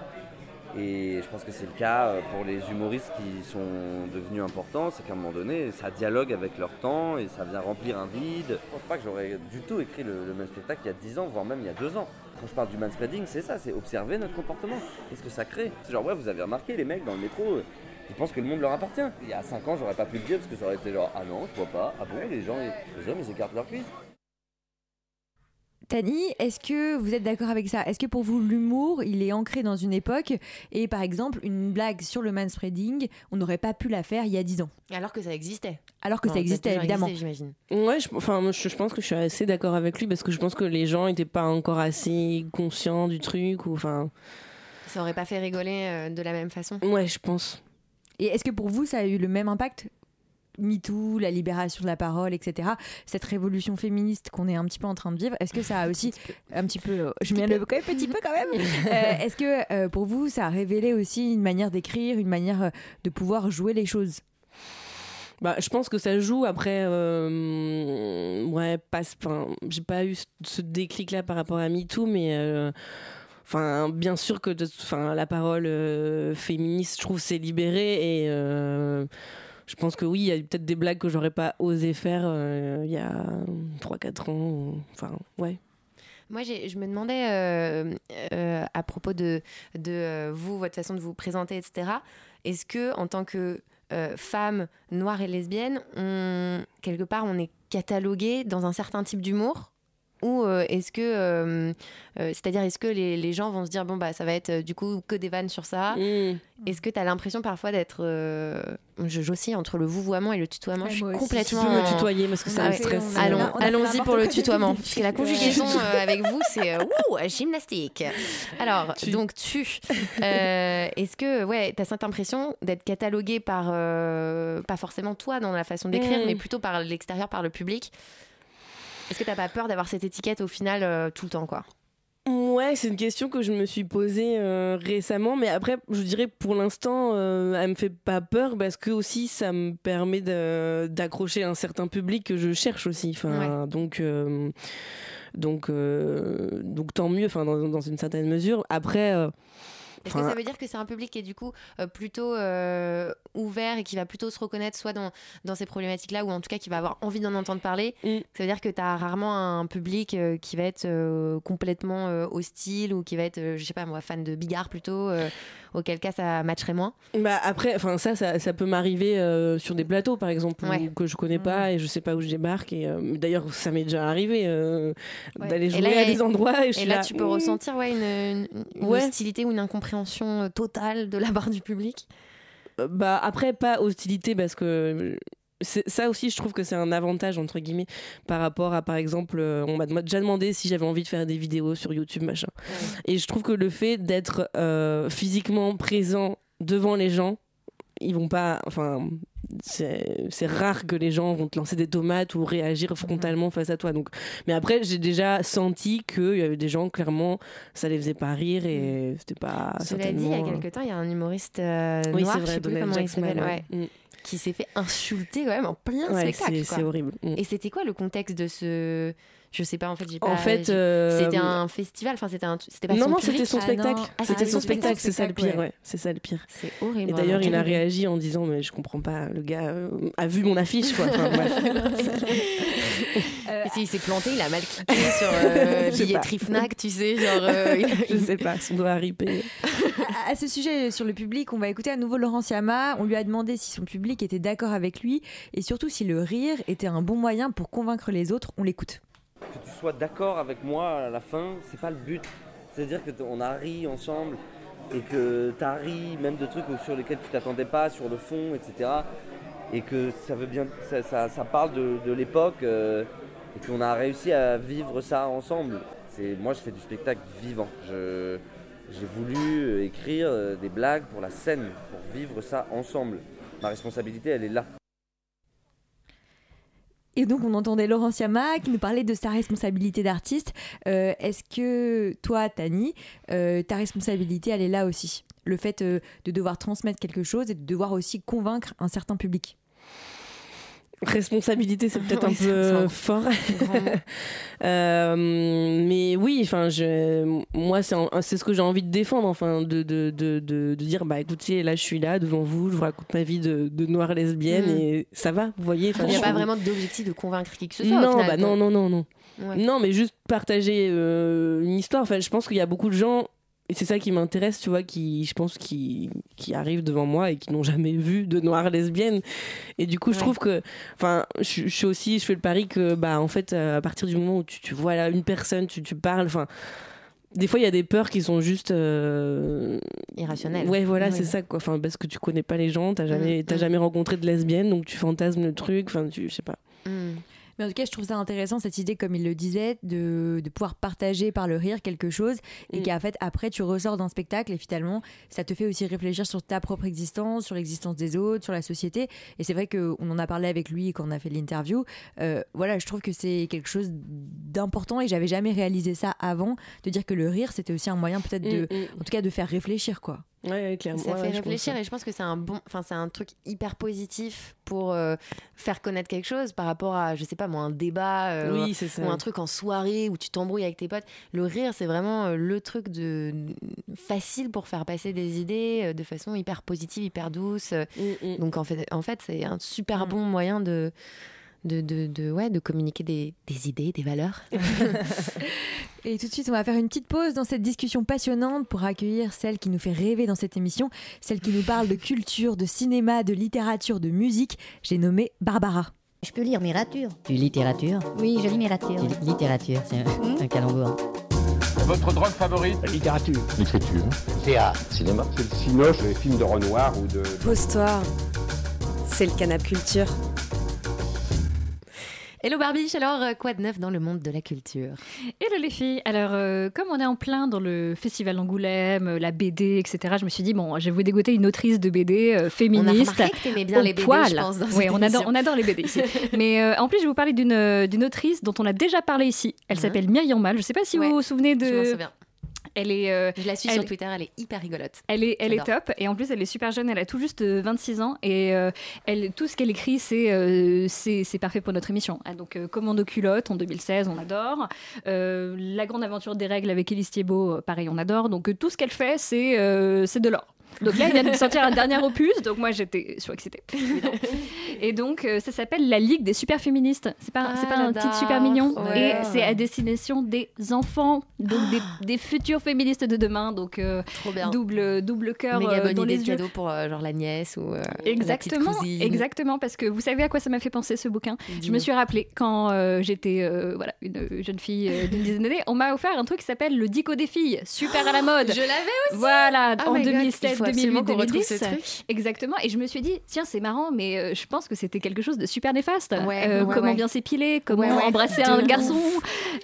Et je pense que c'est le cas euh, pour les humoristes qui sont devenus importants, c'est qu'à un moment donné, ça dialogue avec leur temps et ça vient remplir un vide. Je pense pas que j'aurais du tout écrit le, le même spectacle il y a 10 ans, voire même il y a 2 ans. Quand je parle du manspreading, c'est ça, c'est observer notre comportement. Qu'est-ce que ça crée? C'est genre, ouais, vous avez remarqué, les mecs dans le métro, euh, ils pensent que le monde leur appartient. Il y a 5 ans, j'aurais pas pu le dire parce que ça aurait été genre, ah non, je vois pas, ah bon, les gens, les hommes, ils écartent leur cuisse. Tani, est-ce que vous êtes d'accord avec ça? Est-ce que pour vous, l'humour, il est ancré dans une époque? Et par exemple, une blague sur le manspreading, on n'aurait pas pu la faire il y a 10 ans Alors que ça existait. Alors que ça existait, évidemment. existé. Ouais, je, enfin, moi, je, je pense que je suis assez d'accord avec lui parce que je pense que les gens n'étaient pas encore assez conscients du truc. Ou, enfin, Ça aurait pas fait rigoler euh, de la même façon. ouais, je pense. Et est-ce que pour vous, ça a eu le même impact? MeToo, la libération de la parole, etc. Cette révolution féministe qu'on est un petit peu en train de vivre, est-ce que ça a aussi un petit peu, euh, je mets le quand même petit peu quand même. Euh, est-ce que euh, pour vous, ça a révélé aussi une manière d'écrire, une manière de pouvoir jouer les choses? Bah, je pense que ça joue. Après, euh, ouais, passe. Enfin, j'ai pas eu ce- ce déclic-là par rapport à MeToo, mais. euh, Enfin, bien sûr que de- enfin, la parole euh, féministe, je trouve, s'est libérée et euh, je pense que oui, il y a peut-être des blagues que j'aurais pas osé faire euh, il y a 3-4 ans. Enfin, ouais. Moi, je me demandais euh, euh, à propos de, de vous, votre façon de vous présenter, etc. Est-ce que, en tant que femme noire et lesbienne, quelque part, on est catalogué dans un certain type d'humour? Ou euh, est-ce que, euh, euh, c'est-à-dire, est-ce que les, les gens vont se dire, bon, bah, ça va être du coup que des vannes sur ça Mm. Est-ce que tu as l'impression parfois d'être. euh, je j'oscille entre le vouvoiement et le tutoiement. Ouais, je suis complètement. Tu peux me tutoyer parce que ça Ah me stresse. Allons-y pour le tutoiement. Parce que la conjugaison euh, avec vous, c'est ouh, gymnastique. Alors, Tu. donc tu. Euh, Est-ce que, ouais, tu as cette impression d'être catalogué par, euh, pas forcément toi dans la façon d'écrire, Mm. mais plutôt par l'extérieur, par le public Est-ce que t'as pas peur d'avoir cette étiquette au final euh, tout le temps, quoi Ouais, c'est une question que je me suis posée euh, récemment, mais après, je dirais pour l'instant, euh, elle me fait pas peur parce que aussi ça me permet d'accrocher un certain public que je cherche aussi. Enfin, donc, euh, donc, donc tant mieux. Enfin, dans, dans une certaine mesure. Après. Est-ce que ça veut dire que c'est un public qui est du coup euh, plutôt euh, ouvert et qui va plutôt se reconnaître soit dans, dans ces problématiques-là ou en tout cas qui va avoir envie d'en entendre parler? Mm. Ça veut dire que tu as rarement un public euh, qui va être complètement hostile ou qui va être, je sais pas moi, fan de Bigard plutôt, auquel cas ça matcherait moins Bah après, enfin ça, ça, ça peut m'arriver euh, sur des plateaux par exemple où- que je connais pas et je sais pas où je débarque. Et euh, d'ailleurs, ça m'est déjà arrivé euh, Ouais. d'aller jouer là, à des endroits et je Et suis là, là, tu peux mm. ressentir ouais, une, une- hostilité ou une incompréhension euh, totale de la part du public? Bah après pas hostilité parce que ça aussi je trouve que c'est un avantage entre guillemets par rapport à par exemple euh, on m'a déjà demandé si j'avais envie de faire des vidéos sur YouTube machin. Et je trouve que le fait d'être euh, physiquement présent devant les gens ils vont pas enfin c'est rare que les gens vont te lancer des tomates ou réagir frontalement face à toi. Donc mais après j'ai déjà senti qu'il y avait des gens clairement ça les faisait pas rire et c'était pas Cela dit, il y a certainement- quelques temps, il y a un humoriste euh, Oui, noir, c'est je vrai, sais plus Donald comment il Jackson, s'appelle, ouais. ouais. Qui s'est fait insulter quand même en plein Ouais, spectacle. c'est horrible Mm. Et c'était quoi le contexte de ce Je sais pas en fait. j'ai En pas- fait, j'ai- euh, c'était un festival. Enfin, c'était un. C'était pas non, son non, c'était son Ah spectacle. Ah, c'était son son spectacle, c'est ça le pire, ouais. ouais. C'est ça le pire. C'est horrible. Et d'ailleurs, il a réagi en disant Mais je comprends pas, le gars euh, a vu mon affiche, quoi. Enfin. S'il s'est planté, il a mal cliqué sur euh, billetterie Fnac, tu sais, genre. euh, il- je sais pas, son doigt a ripé. À ce sujet sur le public, on va écouter à nouveau Laurent Siama. On lui a demandé si son public était d'accord avec lui et surtout si le rire était un bon moyen pour convaincre les autres. On l'écoute. Que tu sois d'accord avec moi à la fin, c'est pas le but. C'est-à-dire que t- on a ri ensemble et que tu as ri même de trucs sur lesquels tu t'attendais pas, sur le fond, etc. Et que ça veut bien, ça, ça- ça parle de, de l'époque euh, et qu'on a réussi à vivre ça ensemble. C'est moi, je fais du spectacle vivant. Je- j'ai voulu euh, écrire euh, des blagues pour la scène, pour vivre ça ensemble. Ma responsabilité, elle est là. Et donc on entendait Laurent Siama qui nous parlait de sa responsabilité d'artiste. Euh, Est-ce que toi, Tani, ta responsabilité, elle est là aussi? Le fait de devoir transmettre quelque chose et de devoir aussi convaincre un certain public? Responsabilité, c'est peut-être un peu un fort. Euh, mais oui, enfin, je, moi, c'est ce que j'ai envie de défendre, enfin, de, de, de, de, dire, bah écoutez, là, je suis là devant vous, je vous raconte ma vie de, noire lesbienne Mm. et ça va, vous voyez. Il n'y a pas vraiment d'objectif de convaincre qui que ce soit. au Non, final, bah non, non, non, non. Ouais. Non, mais juste partager euh, une histoire. Enfin, je pense qu'il y a beaucoup de gens, et c'est ça qui m'intéresse, tu vois, qui, je pense, qui, qui arrivent devant moi et qui n'ont jamais vu de noire lesbienne. Et du coup, je trouve que, enfin, je, je suis aussi, je fais le pari que, bah, en fait, euh, à partir du moment où tu, tu vois là une personne, tu, tu parles, enfin. Des fois, il y a des peurs qui sont juste. euh, Irrationnel. Ouais, voilà, c'est ça, quoi. Enfin, parce que tu connais pas les gens, t'as jamais, Mm, t'as mm. jamais rencontré de lesbienne, donc tu fantasmes le truc, enfin, tu, je sais pas. Hmm. Mais en tout cas, je trouve ça intéressant cette idée, comme il le disait, de, de pouvoir partager par le rire quelque chose et Mm. qu'en fait, après, tu ressors d'un spectacle et finalement, ça te fait aussi réfléchir sur ta propre existence, sur l'existence des autres, sur la société. Et c'est vrai qu'on en a parlé avec lui quand on a fait l'interview. Euh, voilà, je trouve que c'est quelque chose d'important et j'avais jamais réalisé ça avant, de dire que le rire, c'était aussi un moyen peut-être de, Mm, mm. en tout cas, de faire réfléchir, quoi. Ouais, clairement. Ça Ouais, fait ouais, réfléchir et je pense que c'est un bon, enfin c'est un truc hyper positif pour euh, faire connaître quelque chose par rapport à, je sais pas moi, un débat euh, Oui, c'est ça. ou un truc en soirée où tu t'embrouilles avec tes potes. Le rire, c'est vraiment euh, le truc de facile pour faire passer des idées de façon hyper positive, hyper douce. Mm, Donc en fait, en fait, c'est un super bon moyen de de, de, de- ouais, de communiquer des, des idées, des valeurs. Et tout de suite, on va faire une petite pause dans cette discussion passionnante pour accueillir celle qui nous fait rêver dans cette émission, celle qui nous parle de culture, de cinéma, de littérature, de musique. J'ai nommé Barbara. Je peux lire Mirature. Tu littérature Oui, je lis Mirature. littérature, c'est un, un calembour. Votre drogue favorite? Littérature. L'écriture. Théâtre. Cinéma. C'est le cinoche, les films de Renoir ou de. Pose-toi. C'est le canap culture. Hello Barbie, alors euh, quoi de neuf dans le monde de la culture? Hello les filles. Alors, euh, comme on est en plein dans le festival d'Angoulême, euh, la BD, etc., je me suis dit, bon, je vais vous dégoter une autrice de BD euh, féministe. remarqué que t'aimais bien les BD, poil. je pense, dans Oui, on adore, on adore les BD ici. Mais euh, en plus, je vais vous parler d'une autrice dont on a déjà parlé ici. Elle s'appelle Myriam Mal. Je ne sais pas si vous vous souvenez de. Je. Elle est. euh, Je la suis elle- sur Twitter, elle est hyper rigolote. elle est, elle est top et en plus elle est super jeune, elle a tout juste euh, 26 ans et euh, elle, tout ce qu'elle écrit c'est euh, parfait pour notre émission. Ah, donc euh, Commando culotte en 2016 on adore, Euh, La grande aventure des règles avec Élise Thiebaud euh, pareil on adore, donc euh, tout ce qu'elle fait c'est euh, c'est de l'or. Donc là, il vient de sortir un dernier opus, donc moi j'étais surexcitée. Et donc euh, ça s'appelle La Ligue des super féministes. C'est pas, un ah, titre super mignon. Et c'est à destination des enfants, donc des, ah. des futurs féministes de demain. Donc euh, double double cœur Méga euh, bonne dans idée les de cadeau pour genre la nièce ou exactement, la exactement parce que vous savez à quoi ça m'a fait penser ce bouquin. Je me suis rappelé quand j'étais voilà une jeune fille d'une dizaine d'années, on m'a offert un truc qui s'appelle le dico des filles, super à la mode. Je l'avais aussi. Voilà oh en 2016 absolument 2008, qu'on retrouve 2010. ce truc. Exactement, et je me suis dit tiens c'est marrant, mais euh, je pense que c'était quelque chose de super néfaste. Ouais, Euh, ouais, comment ouais. bien s'épiler, comment embrasser De un ouf. garçon,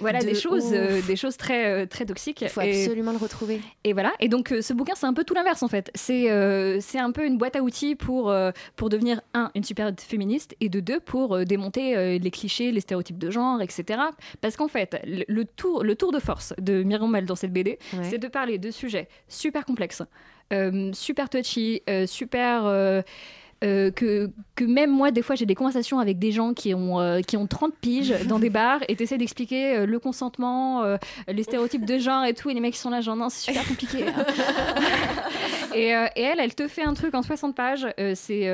voilà De des choses, euh, des choses très très toxiques. Il faut Et- absolument le retrouver. et voilà. Et donc, ce bouquin, c'est un peu tout l'inverse, en fait. C'est euh, c'est un peu une boîte à outils pour, pour devenir, un, une super féministe, et de deux, pour démonter les clichés, les stéréotypes de genre, etc. Parce qu'en fait, le, le tour, le tour de force de Myriam Mal dans cette BD, c'est de parler de sujets super complexes, super touchy, euh, super... euh, euh, que, que même moi, des fois, j'ai des conversations avec des gens qui ont, euh, qui ont 30 piges dans des bars et t'essaies d'expliquer euh, le consentement, euh, les stéréotypes de genre et tout, et les mecs qui sont là, genre non, c'est super compliqué. hein. et, euh, et elle, elle te fait un truc en 60 pages, euh, c'est.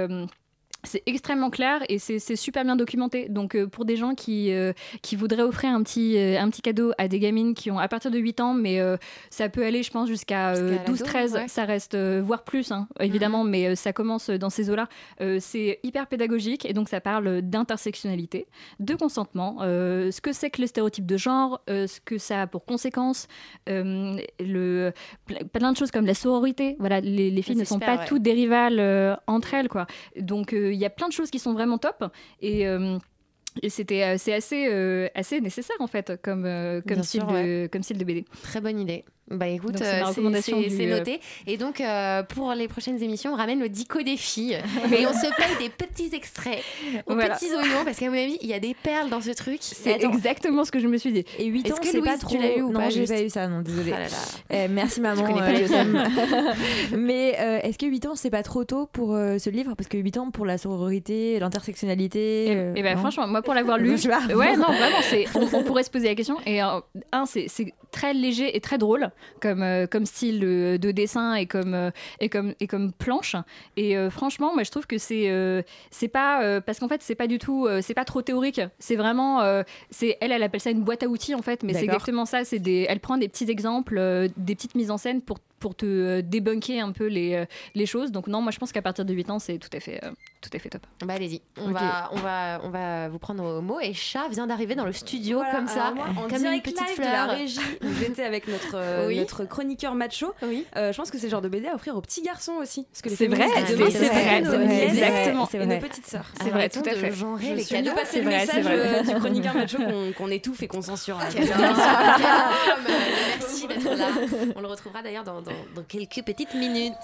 C'est extrêmement clair et c'est super bien documenté. Donc euh, pour des gens qui, euh, qui voudraient offrir un petit, euh, un petit cadeau à des gamines qui ont à partir de 8 ans, mais ça peut aller je pense jusqu'à euh, Jusqu'à l'ado, 12-13, ouais. ça reste, voire plus hein, évidemment, mais euh, ça commence dans ces eaux-là. C'est hyper pédagogique et donc ça parle d'intersectionnalité, de consentement, ce que c'est que le stéréotype de genre, ce que ça a pour conséquence, le, ple- plein de choses comme la sororité. Voilà, les, les filles ne sont super, pas ouais. toutes des rivales entre elles, quoi. Donc euh, il y a plein de choses qui sont vraiment top et euh, et c'était euh, c'est assez euh, assez nécessaire en fait comme euh, comme style sûr, de ouais. comme style de BD. Très bonne idée. Bah écoute, c'est euh, euh, noté. Et donc euh, pour les prochaines émissions, on ramène le dico des filles. Et on se paye des petits extraits aux Voilà. petits oignons parce qu'à mon avis, il y a des perles dans ce truc. C'est exactement ce que je me suis dit. Et 8 Est-ce ans, que c'est pas Louise, trop. tu l'as eu ou non, pas, j'ai pas eu ça, non, désolée. Ah là là. Euh, merci maman, connais pas euh, les je t'aime. Mais euh, est-ce que 8 ans, c'est pas trop tôt pour euh, ce livre? Parce que 8 ans pour la sororité, l'intersectionnalité. euh, Et ben non? franchement, moi pour l'avoir lu, ouais non vraiment c'est on, on pourrait se poser la question et euh, un c'est c'est très léger et très drôle comme euh, comme style de, de dessin et comme euh, et comme et comme planche. Et euh, franchement moi je trouve que c'est c'est pas parce qu'en fait c'est pas du tout c'est pas trop théorique. C'est vraiment c'est elle elle appelle ça une boîte à outils en fait mais c'est exactement ça. C'est des elle prend des petits exemples des petites mises en scène pour pour te débunker un peu les, les choses. Donc non moi je pense qu'à partir de 8 ans c'est tout à fait tout à fait top Bah allez-y, on, va, on, va, on va vous prendre au mot. Et Chat vient d'arriver dans le studio Voilà, comme ça, moi, en comme une petite live de fleur. la régie où j'étais avec notre, euh, Oui. notre chroniqueur macho. Euh, je pense que c'est le genre de BD à offrir aux petits garçons aussi. Parce que les C'est vrai, c'est- vrai, vrai, nièces exactement. et C'est nos vrai. petites sœurs. C'est vrai, tout à fait. genrer Je les cadeaux. passer le vrai, message vrai. euh, du chroniqueur macho qu'on étouffe et qu'on censure. Quel homme. Merci d'être là. On le retrouvera d'ailleurs dans quelques petites minutes.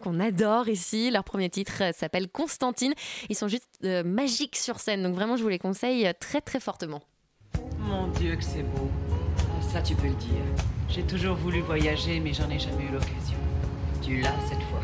Qu'on adore ici. Leur premier titre euh, s'appelle Constantine. Ils sont juste euh, magiques sur scène, donc vraiment je vous les conseille euh, très très fortement. Mon Dieu, que c'est beau. Ça, tu peux le dire. J'ai toujours voulu voyager, mais j'en ai jamais eu l'occasion. Tu l'as cette fois.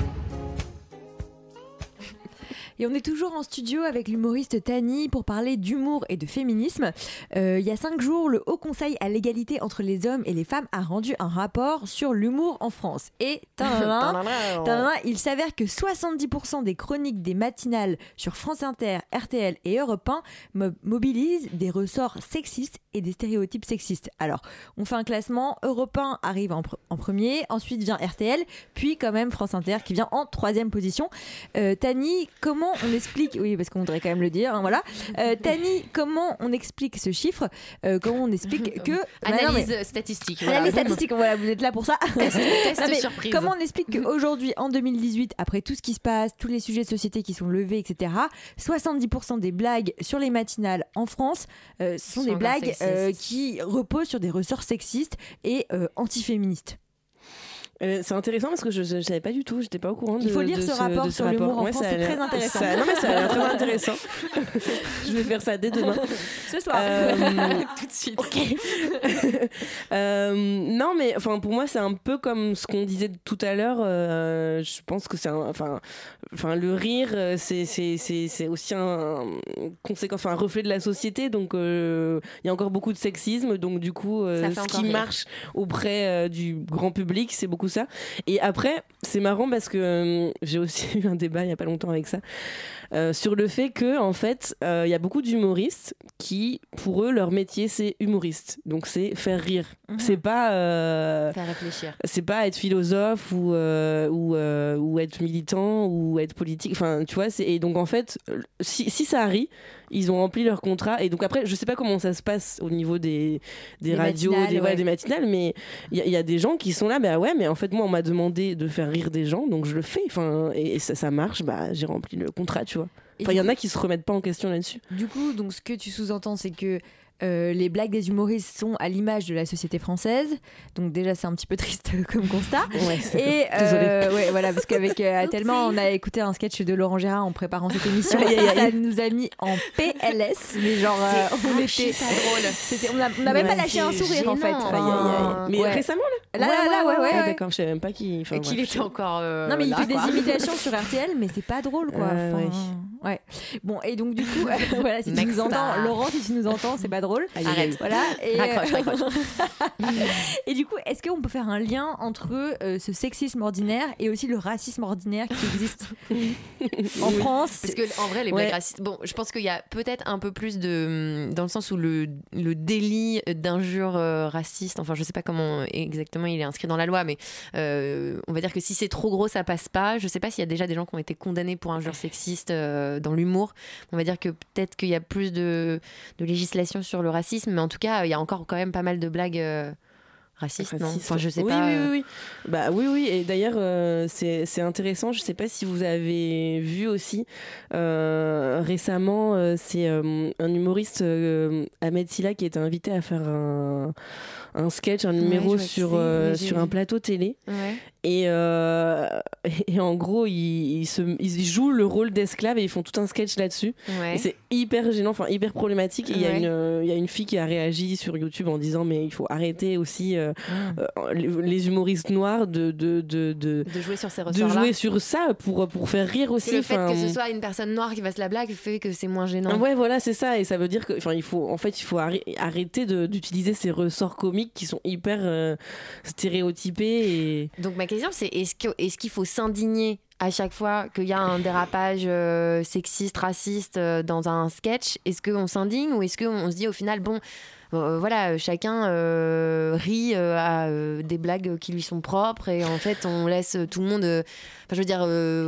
Et on est toujours en studio avec l'humoriste Tani pour parler d'humour et de féminisme. Euh, il y a cinq jours, le Haut Conseil à l'égalité entre les hommes et les femmes a rendu un rapport sur l'humour en France. Et tadadam, tadadam, il s'avère que 70% des chroniques des matinales sur France Inter, RTL et Europe 1 mo- mobilisent des ressorts sexistes et des stéréotypes sexistes. Alors, on fait un classement. Europe 1 arrive en, pr- en premier, ensuite vient RTL, puis quand même France Inter qui vient en troisième position. Euh, Tani, comment on explique Oui, parce qu'on voudrait quand même le dire. hein, voilà. Euh, Tani, comment on explique ce chiffre? Euh, Comment on explique que Bah non, Analyse mais- statistique. Analyse voilà. statistique, voilà, vous êtes là pour ça. Test- test Non, mais surprise. Comment on explique qu'aujourd'hui, en 2018, après tout ce qui se passe, tous les sujets de société qui sont levés, etc., 70% des blagues sur les matinales en France sont, Sont des blagues. Euh, qui reposent sur des ressorts sexistes et euh, antiféministes. Euh, c'est intéressant parce que je ne savais pas du tout, j'étais pas au courant de Il faut lire de ce rapport de sur l'humour en Ouais, France, c'est très intéressant. ça- non mais ça a l'air très intéressant. je vais faire ça dès demain. Ce soir. Euh, Tout de suite. Euh, non, mais enfin pour moi c'est un peu comme ce qu'on disait tout à l'heure. je pense que c'est un- enfin enfin le rire euh, c'est c'est c'est c'est aussi un conséquence, enfin un reflet de la société. Donc euh, il y a encore beaucoup de sexisme. Donc du coup euh, ce qui rire. marche auprès euh, du grand public c'est beaucoup ça. Et après c'est marrant parce que j'ai aussi eu un débat il y a pas longtemps avec ça. sur le fait que en fait il y a beaucoup d'humoristes qui pour eux leur métier c'est humoriste donc c'est faire rire Mhm. c'est pas euh, Faire réfléchir. c'est pas être philosophe ou euh, ou, euh, ou être militant ou être politique enfin tu vois et donc en fait si, si ça arrive ils ont rempli leur contrat et donc après je sais pas comment ça se passe au niveau des, des Des radios matinales, des, ouais, ouais. des matinales mais il y, a- il y a des gens qui sont là bah ouais mais en fait moi on m'a demandé de faire rire des gens donc je le fais enfin et, et ça, ça marche bah j'ai rempli le contrat tu vois enfin il y en a qui se remettent pas en question là-dessus Du coup, donc ce que tu sous-entends, c'est que euh, les blagues des humoristes sont à l'image de la société française. Donc déjà, c'est un petit peu triste comme constat. Ouais, Et euh, ouais, voilà, parce qu'avec euh, tellement, on a écouté un sketch de Laurent Gérard en préparant cette émission. Et ça nous a mis en PLS. Mais genre, euh, on était pas drôle. C'était, on a- on n'a même pas lâché un sourire en fait. mais ouais. récemment là Là, là, là, ouais, ouais, ouais. d'accord je savais même pas qui enfin, Et qu'il était encore. euh, Non mais il fait quoi. des imitations sur RTL mais c'est pas drôle quoi. Enfin, ouais. Bon et donc du coup voilà si tu nous entends. Laurent si tu nous entends c'est pas drôle. Aïe. Voilà et Raccroche, raccroche. et du coup est-ce qu'on peut faire un lien entre euh, ce sexisme ordinaire et aussi le racisme ordinaire qui existe en France? Parce que en vrai, les Ouais. blagues racistes. Bon, je pense qu'il y a peut-être un peu plus de. Dans le sens où le, le délit d'injure euh, raciste, enfin, je sais pas comment exactement il est inscrit dans la loi, mais euh, on va dire que si c'est trop gros, ça passe pas. Je sais pas s'il y a déjà des gens qui ont été condamnés pour injure sexiste euh, dans l'humour. On va dire que peut-être qu'il y a plus de, législation sur le racisme, mais en tout cas, il y a encore quand même pas mal de blagues. Racistes, non? Raciste. Enfin, je sais oui, pas. Oui, euh, oui, oui. Bah oui, oui. Et d'ailleurs, euh, c'est intéressant. Je sais pas si vous avez vu aussi euh, récemment, euh, c'est un humoriste, Ahmed Silla, qui était invité à faire un, un sketch, un numéro sur, sur un plateau télé. Ouais. Et, et en gros, ils, ils se, ils jouent le rôle d'esclave et ils font tout un sketch là-dessus. Ouais. Et c'est hyper gênant, enfin hyper problématique. Il y, a Ouais. une, euh, y a une fille qui a réagi sur YouTube en disant mais il faut arrêter aussi euh, euh, les, les humoristes noirs de, de, de, de, De jouer sur ces de jouer sur ça pour, pour faire rire aussi. le fait que ce soit une personne noire qui fasse la blague fait que c'est moins gênant. Ouais, voilà, c'est ça. Et ça veut dire que, enfin, il faut, en fait, il faut arrê- arrêter d'utiliser ces ressorts comiques qui sont hyper euh, stéréotypés et. Donc ma question c'est est-ce qu'il faut s'indigner à chaque fois qu'il y a un dérapage euh, sexiste, raciste euh, dans un sketch Est-ce qu'on s'indigne ou est-ce qu'on se dit au final bon euh, voilà, chacun rit à des blagues qui lui sont propres et en fait on laisse tout le monde. Enfin, je veux dire,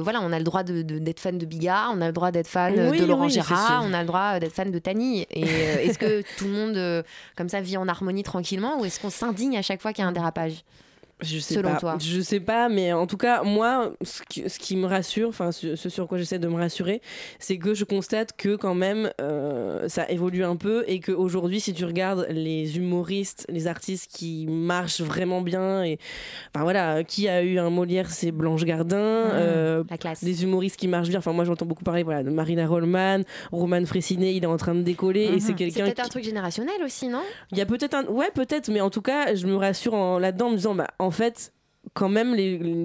voilà, on a le droit de- de- d'être fan de Bigard, on a le droit d'être fan Oui, de Laurent oui, Gérard, on a le droit d'être fan de Tani. Et est-ce que tout le monde, comme ça, vit en harmonie tranquillement ou est-ce qu'on s'indigne à chaque fois qu'il y a un dérapage? Je sais Selon pas. toi Je sais pas, mais en tout cas, moi, ce qui, ce qui me rassure, enfin, ce, ce sur quoi j'essaie de me rassurer, c'est que je constate que quand même, euh, ça évolue un peu et qu'aujourd'hui, si tu regardes les humoristes, les artistes qui marchent vraiment bien, et enfin voilà, qui a eu un Molière, c'est Blanche Gardin, euh, la classe. les humoristes qui marchent bien. Enfin, moi, j'entends beaucoup parler, voilà, de Marina Rollman, Roman Fressinet, il est en train de décoller et c'est C'est quelqu'un peut-être un truc générationnel aussi, non? Il y a peut-être un. Ouais, peut-être, mais en tout cas, je me rassure en... là-dedans en me disant, bah, en en fait, quand même,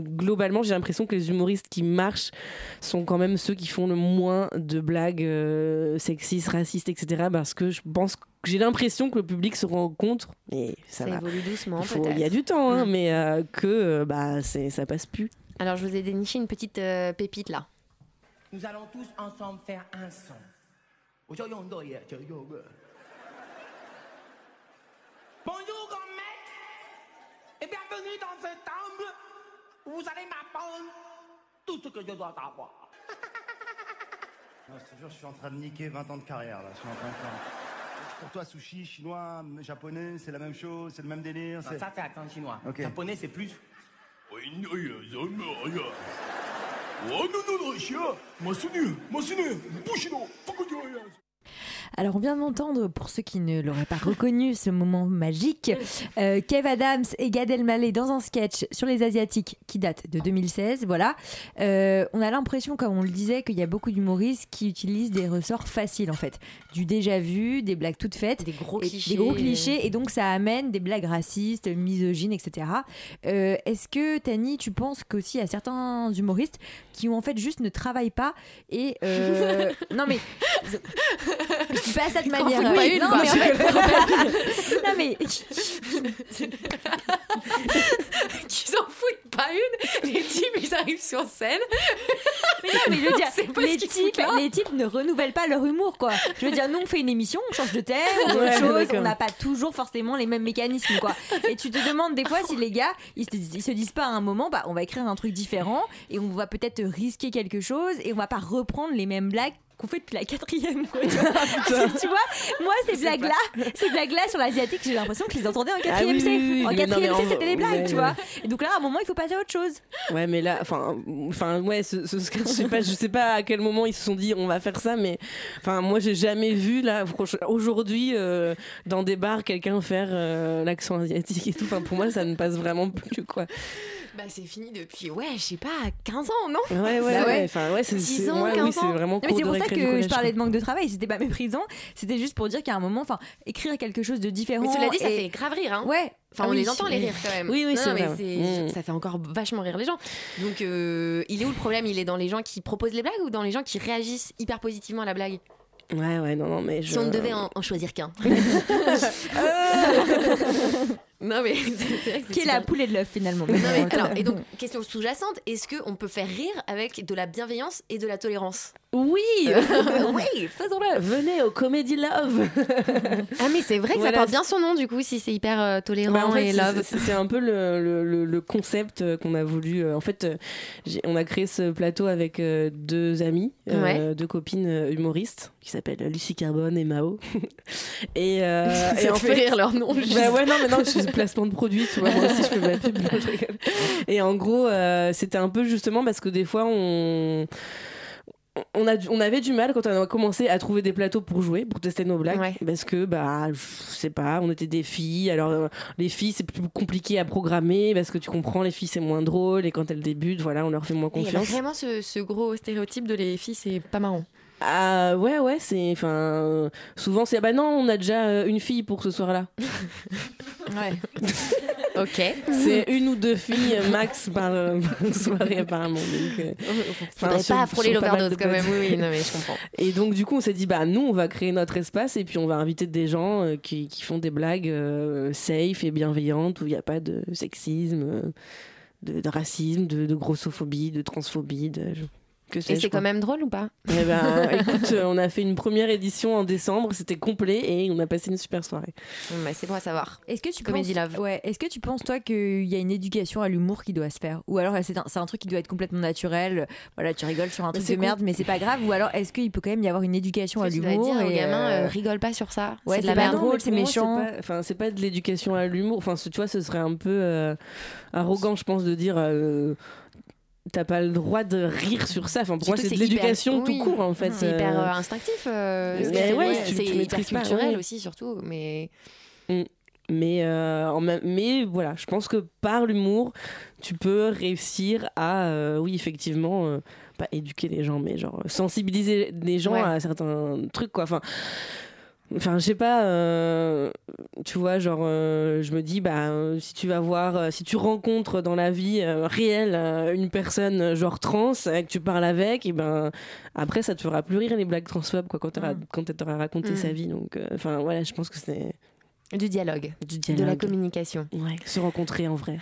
globalement, j'ai l'impression que les humoristes qui marchent sont quand même ceux qui font le moins de blagues euh, sexistes, racistes, etc. Parce que je pense j'ai l'impression que le public se rend compte, mais ça, va. évolue doucement. Il, faut, il, y a du temps, hein, mm. mais euh, que euh, bah, ça passe plus. Alors, je vous ai déniché une petite euh, pépite là. Nous allons tous ensemble faire un son. Bonjour, grand-mère et bienvenue dans ce temple où vous allez m'apprendre tout ce que je dois savoir. Non, je te jure, je suis en train de niquer 20 ans de carrière là. Je suis en train de faire- Pour toi, sushi, chinois, japonais, c'est la même chose, c'est le même délire. Non, ça, c'est accent chinois. Japonais, c'est plus. Alors, on vient d'entendre, pour ceux qui ne l'auraient pas reconnu, ce moment magique, euh, Kev Adams et Gad Elmaleh dans un sketch sur les Asiatiques qui date de 2016. Voilà. Euh, on a l'impression, comme on le disait, qu'il y a beaucoup d'humoristes qui utilisent des ressorts faciles, en fait. Du déjà vu, des blagues toutes faites. Des gros clichés. clichés. Des gros clichés. Et donc, ça amène des blagues racistes, misogynes, etc. Euh, Est-ce que, Tani, tu penses qu'aussi, il y a certains humoristes qui, en fait, juste ne travaillent pas et... non, mais... Pas Ils en manière. foutent pas une, non, mais en fait, non mais Qu'ils en foutent pas une. Les types, ils arrivent sur scène. Mais non, mais je veux dire, les types, les types ne renouvellent pas leur humour, quoi. Je veux dire, nous, on fait une émission, on change de thème, on Ouais, autre chose, on n'a pas toujours forcément les mêmes mécanismes, quoi. Et tu te demandes des fois si les gars, ils se, ils se disent pas à un moment, bah, on va écrire un truc différent et on va peut-être risquer quelque chose et on va pas reprendre les mêmes blagues qu'on fait depuis la quatrième quoi, tu, vois tu vois moi ces blagues là ces blagues là sur l'asiatique j'ai l'impression que je les entendais en quatrième oui, C oui, oui, en quatrième C c'était les blagues ouais, tu ouais. vois et donc là à un moment il faut passer à autre chose Ouais, mais là, enfin, enfin, ouais, ce, ce je sais pas, je sais pas à quel moment ils se sont dit on va faire ça, mais enfin, moi, j'ai jamais vu là, aujourd'hui, euh, dans des bars, quelqu'un faire euh, l'accent asiatique et tout. Enfin, pour moi, ça ne passe vraiment plus, quoi. Bah, c'est fini depuis, ouais, je sais pas, 15 ans, non? Ouais, ouais, Bah ouais. Enfin, ouais, c'est, 10 c'est- ans, ouais, 15 oui, c'est vraiment Non, mais cours c'est de pour ça récré que je parlais quoi. de manque de travail, c'était pas méprisant, c'était juste pour dire qu'à un moment, enfin, écrire quelque chose de différent. Mais cela dit, ça et- fait grave rire, hein. Ouais. Enfin, Ah on oui, les entend les rires quand même. Oui, oui, c'est vrai, ouais. Ça fait encore vachement rire les gens. Donc, euh, il est où le problème? Il est dans les gens qui proposent les blagues ou dans les gens qui réagissent hyper positivement à la blague? Ouais, ouais, non, non, mais je. Si on ne devait en, en choisir qu'un. non, mais c'est c'est vrai que c'est Qui est super la poule et de l'œuf finalement. Non, mais alors, et donc, question sous-jacente, est-ce qu'on peut faire rire avec de la bienveillance et de la tolérance? Oui Oui, faisons-le Venez au Comedy Love Ah, mais c'est vrai que Voilà, ça porte bien son nom, du coup, si c'est hyper euh, tolérant Bah, en fait, et love. c'est- un peu le, le- concept euh, qu'on a voulu. euh, En fait, euh, on a créé ce plateau avec euh, deux amies, euh, Ouais. deux copines euh, humoristes qui s'appellent Lucie Carbone et Mao. et, euh, Ça et te en fait rire leur nom, juste. Bah ouais, non, mais non, je suis placement de produit, tu vois. Moi aussi, je fais ma pub. Et en gros, euh, c'était un peu justement parce que des fois, on. On, a, on avait du mal quand on a commencé à trouver des plateaux pour jouer, pour tester nos blagues, parce que bah je sais pas, on était des filles. Alors euh, les filles c'est plus compliqué à programmer parce que tu comprends, les filles c'est moins drôle et quand elles débutent, voilà, on leur fait moins Il y a confiance. vraiment ce, ce gros stéréotype de les filles, c'est pas marrant. Ah ouais ouais c'est enfin souvent c'est ah bah non on a déjà euh, une fille pour ce soir-là. Ouais. ok. C'est une ou deux filles euh, max par, euh, par soirée apparemment. Donc, euh, Faudrait enfin, pas frôler l'overdose quand même. Oui, oui, non, mais je comprends. Et donc du coup on s'est dit bah nous on va créer notre espace et puis on va inviter des gens euh, qui, qui font des blagues safe et bienveillantes où il n'y a pas de sexisme, de, de racisme, de, de grossophobie, de transphobie. De... Que Et c'est quand même drôle ou pas? Eh ben, écoute, euh, on a fait une première édition en décembre, c'était complet et on a passé une super soirée. Bah, c'est bon à savoir. Est-ce que tu Comédie penses, ouais, est-ce que tu penses toi qu'il y a une éducation à l'humour qui doit se faire, ou alors c'est un, c'est un truc qui doit être complètement naturel. Voilà, tu rigoles sur un truc c'est de merde, mais c'est pas grave? Ou alors est-ce qu'il peut quand même y avoir une éducation à l'humour dire aux et, gamins, euh, euh, rigole pas sur ça. Ouais, c'est de la pas merde. drôle, c'est méchant. Enfin, c'est pas de l'éducation à l'humour. Enfin, tu vois, ce serait un peu euh, arrogant, je pense, de dire. euh, T'as pas le droit de rire sur ça. Enfin, pour moi, c'est de hyper- l'éducation oui. tout court, en fait. C'est hyper Euh, euh, instinctif. euh, c'est- ouais, hyper pas, culturel aussi, surtout. Mais Mm. Mais, euh, en même- mais voilà, je pense que par l'humour, tu peux réussir à, euh, oui, effectivement, euh, pas éduquer les gens, mais genre sensibiliser les gens Ouais. à certains trucs, quoi. Enfin, enfin je sais pas, euh, tu vois, genre, euh, je me dis, bah, euh, si tu vas voir, euh, si tu rencontres dans la vie euh, réelle euh, une personne genre trans et que tu parles avec, et ben après, ça te fera plus rire les blagues transphobes, quoi, quand, quand elle t'aura raconté Mm. sa vie. Donc, euh, enfin, voilà, je pense que c'est. Du dialogue, Du de la communication. Ouais, se rencontrer en vrai.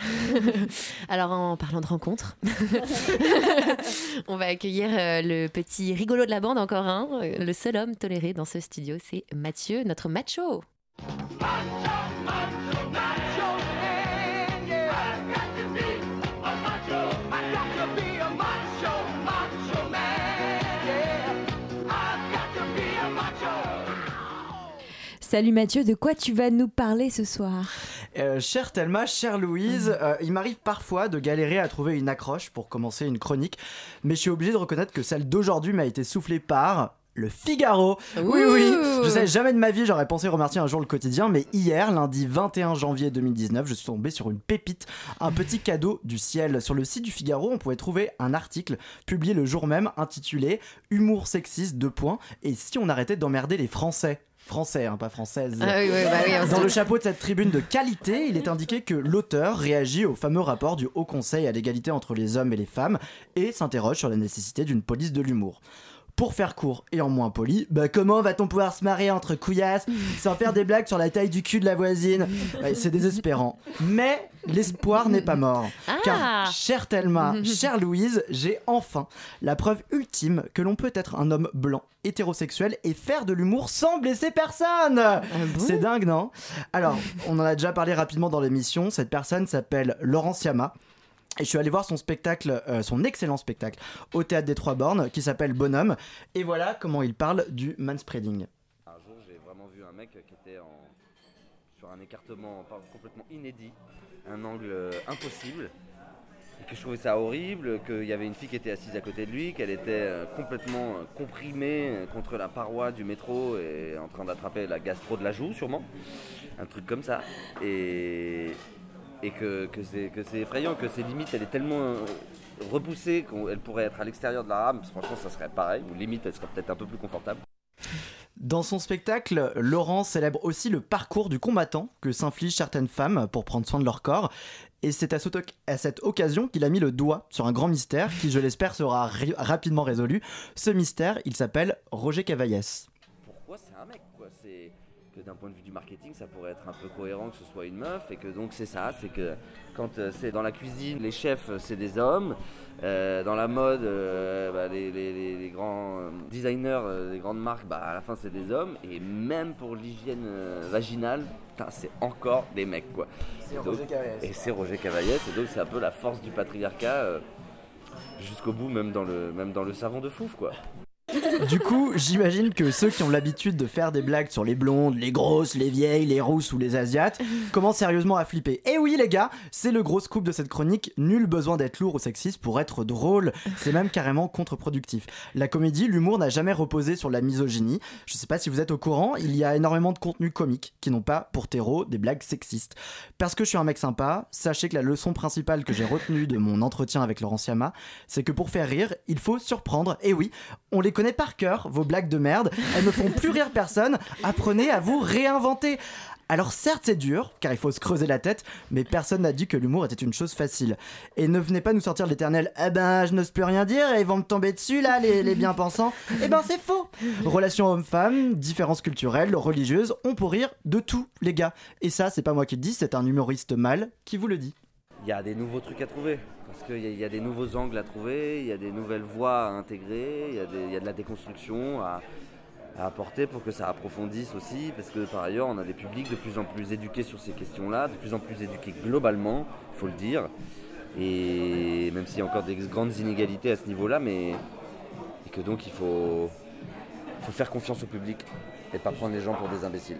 Alors en parlant de rencontres, on va accueillir euh, le petit rigolo de la bande encore un, euh, le seul homme toléré dans ce studio, c'est Mathieu, notre macho. Salut Mathieu, de quoi tu vas nous parler ce soir Euh, chère Thelma, chère Louise, euh, il m'arrive parfois de galérer à trouver une accroche pour commencer une chronique, mais je suis obligé de reconnaître que celle d'aujourd'hui m'a été soufflée par le Figaro. Oui, oui, je sais, jamais de ma vie j'aurais pensé remercier un jour le quotidien, mais hier, lundi 21 janvier 2019, je suis tombé sur une pépite, un petit cadeau du ciel. Sur le site du Figaro, on pouvait trouver un article publié le jour même intitulé Humour sexiste, deux points, et si on arrêtait d'emmerder les Français? Français, hein, pas françaises. Ah oui, oui, bah oui, Dans le chapeau de cette tribune de qualité, il est indiqué que l'auteur réagit au fameux rapport du Haut Conseil à l'égalité entre les hommes et les femmes et s'interroge sur la nécessité d'une police de l'humour. Pour faire court et en moins poli, bah comment va-t-on pouvoir se marier entre couillasses sans faire des blagues sur la taille du cul de la voisine Ouais, C'est désespérant. Mais l'espoir n'est pas mort. Ah. Car, chère Thelma, chère Louise, j'ai enfin la preuve ultime que l'on peut être un homme blanc, hétérosexuel et faire de l'humour sans blesser personne C'est dingue, non? Alors, on en a déjà parlé rapidement dans l'émission. Cette personne s'appelle Laurence Yama. Et je suis allé voir son spectacle, euh, son excellent spectacle, au théâtre des Trois Bornes, qui s'appelle Bonhomme. Et voilà comment il parle du manspreading. Un jour, j'ai vraiment vu un mec qui était sur un écartement complètement inédit, un angle euh, impossible, et que je trouvais ça horrible, qu'il y avait une fille qui était assise à côté de lui, qu'elle était euh, complètement comprimée contre la paroi du métro et en train d'attraper la gastro de la joue, sûrement, un truc comme ça. Et, et que, que c'est effrayant, que ses limites, elle est tellement euh, repoussée qu'elle pourrait être à l'extérieur de la rame. Franchement, ça serait pareil, ou limite, elle serait peut-être un peu plus confortable. Dans son spectacle, Laurent célèbre aussi le parcours du combattant que s'infligent certaines femmes pour prendre soin de leur corps. Et c'est à, cette occasion qu'il a mis le doigt sur un grand mystère qui, je l'espère, sera rapidement résolu. Ce mystère, il s'appelle Roger Cavaillès. pourquoi c'est un mec? D'un point de vue du marketing ça pourrait être un peu cohérent que ce soit une meuf et que donc c'est ça c'est que quand euh, c'est dans la cuisine les chefs euh, c'est des hommes. Euh, dans la mode euh, bah, les, les- les- les grands designers des grandes marques bah, à la fin c'est des hommes. Et même pour l'hygiène vaginale c'est encore des mecs quoi. C'est Roger Cavaillès. et c'est Roger Cavaillès et donc c'est un peu la force du patriarcat jusqu'au bout même dans le même dans le savon de fouf quoi Du coup, j'imagine que ceux qui ont l'habitude de faire des blagues sur les blondes, les grosses, les vieilles, les rousses ou les asiates commencent sérieusement à flipper. Et oui, les gars, c'est le gros scoop de cette chronique. Nul besoin d'être lourd ou sexiste pour être drôle. C'est même carrément contre-productif. La comédie, l'humour n'a jamais reposé sur la misogynie. Je sais pas si vous êtes au courant, il y a énormément de contenus comiques qui n'ont pas pour terreau des blagues sexistes. Parce que je suis un mec sympa, sachez que la leçon principale que j'ai retenue de mon entretien avec Laurence Yama, c'est que pour faire rire, il faut surprendre. Et oui, on les connaît par cœur, vos blagues de merde. Elles ne font plus rire personne. Apprenez à vous réinventer. Alors certes c'est dur, car il faut se creuser la tête, mais personne n'a dit que l'humour était une chose facile. Et ne venez pas nous sortir l'éternel « Eh ben, je n'ose plus rien dire, et ils vont me tomber dessus là, les, les bien-pensants ». Eh ben c'est faux Relations hommes-femmes, différences culturelles, religieuses, on peut rire de tout, les gars. Et ça, c'est pas moi qui le dis, c'est un humoriste mâle qui vous le dit. Il y a des nouveaux trucs à trouver. Parce qu'il y, a- des nouveaux angles à trouver, il y a des nouvelles voies à intégrer, il y, a de la déconstruction à, à apporter pour que ça approfondisse aussi, parce que par ailleurs, on a des publics de plus en plus éduqués sur ces questions-là, de plus en plus éduqués globalement, il faut le dire. Et même s'il y a encore des grandes inégalités à ce niveau-là, mais et que donc il faut, faut faire confiance au public et pas prendre les gens pour des imbéciles.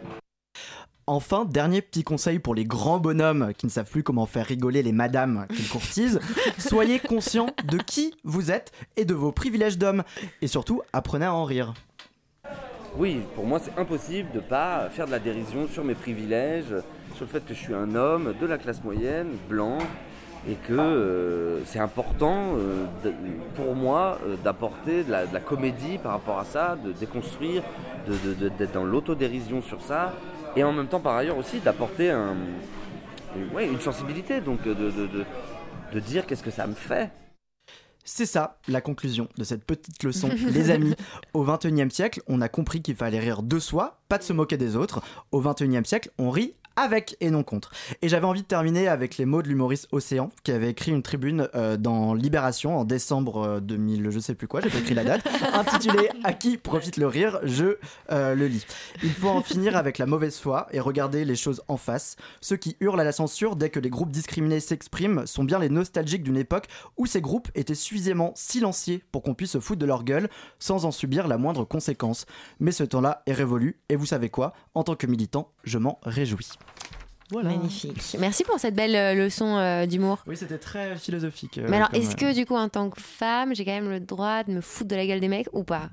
Enfin, dernier petit conseil pour les grands bonhommes qui ne savent plus comment faire rigoler les madames qu'ils courtisent. Soyez conscient de qui vous êtes et de vos privilèges d'homme. Et surtout, apprenez à en rire. Oui, pour moi c'est impossible de ne pas faire de la dérision sur mes privilèges, sur le fait que je suis un homme de la classe moyenne, blanc, et que euh, c'est important euh, pour moi euh, d'apporter de la, comédie par rapport à ça, de déconstruire, d'être dans l'autodérision sur ça, et en même temps par ailleurs aussi d'apporter une sensibilité, donc de- de dire qu'est-ce que ça me fait. C'est ça la conclusion de cette petite leçon, les amis. Au XXIe siècle, on a compris qu'il fallait rire de soi, pas de se moquer des autres. Au XXIe siècle, on rit avec et non contre. Et j'avais envie de terminer avec les mots de l'humoriste Océan, qui avait écrit une tribune euh, dans Libération en décembre euh, 2000, je sais plus quoi, j'ai pas écrit la date, intitulée À qui profite le rire? Je euh, le lis. Il faut en finir avec la mauvaise foi et regarder les choses en face. Ceux qui hurlent à la censure dès que les groupes discriminés s'expriment sont bien les nostalgiques d'une époque où ces groupes étaient suffisamment silenciés pour qu'on puisse se foutre de leur gueule sans en subir la moindre conséquence. Mais ce temps-là est révolu et vous savez quoi? En tant que militant, je m'en réjouis. Voilà. Magnifique. Merci pour cette belle euh, leçon euh, d'humour. Oui, c'était très philosophique. euh, Mais alors, comme, est-ce euh, que du coup, en tant que femme, j'ai quand même le droit de me foutre de la gueule des mecs ou pas?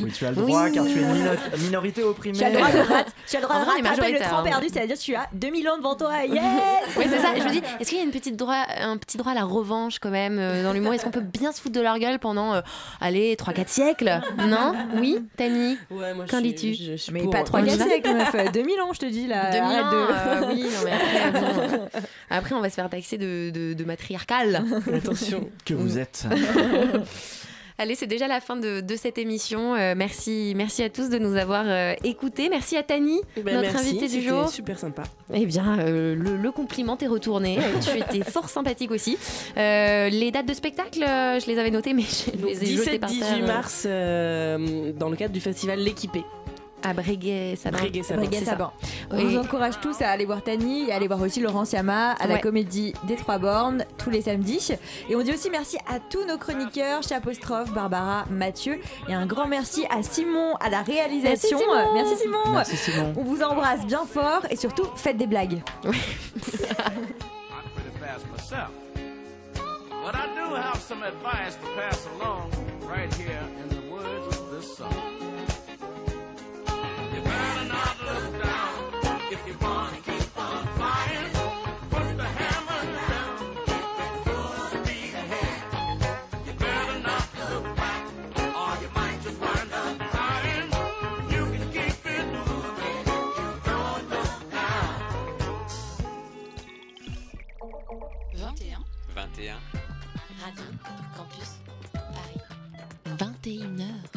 Oui, tu as le droit Oui. car tu es une mino- minorité opprimée. Tu as le droit de, rat- tu as le droit de rattraper le train hein. perdu, c'est-à-dire que tu as 2 millions devant toi. Yes Oui, c'est ça. Je me dis, est-ce qu'il y a une petite droit, un petit droit à la revanche quand même euh, dans l'humour? Est-ce qu'on peut bien se foutre de leur gueule pendant, euh, allez, 3-4 siècles? Non? Oui Tani? Ouais, moi, Qu'en je suis- dis-tu? je- je suis Mais pour. pas 3 On y 4 va siècles, meuf. 2000 ans, je te dis là. 2000 Arrête ans, de- euh, oui, non, mais après, bon, après, on va se faire taxer de, de, de matriarcal. Attention. Que vous êtes. Allez, c'est déjà la fin de, de cette émission. Euh, merci, merci à tous de nous avoir euh, écoutés. Merci à Tani, Ben, notre merci, invitée du c'était jour. super sympa. Eh bien, euh, le, le compliment t'est retourné. Tu étais fort sympathique aussi. Euh, les dates de spectacle, je les avais notées, mais je les ai jetées par 17-18 terre. mars, euh, dans le cadre du festival L'équipé. À Breguet, ça Breguet, Saban. Breguet C'est ça. Saban. On vous encourage tous à aller voir Tani et à aller voir aussi Laurent Siama à la Ouais. comédie des Trois Bornes tous les samedis. Et on dit aussi merci à tous nos chroniqueurs, Chapostrophe, Barbara, Mathieu. Et un grand merci à Simon à la réalisation. Merci, Simon. Merci, Simon. Merci Simon. On vous embrasse bien fort et surtout faites des blagues. I'm pretty fast myself. But I do have some advice to pass along right here in the words of this song. 21. Radio Campus Paris. 21h.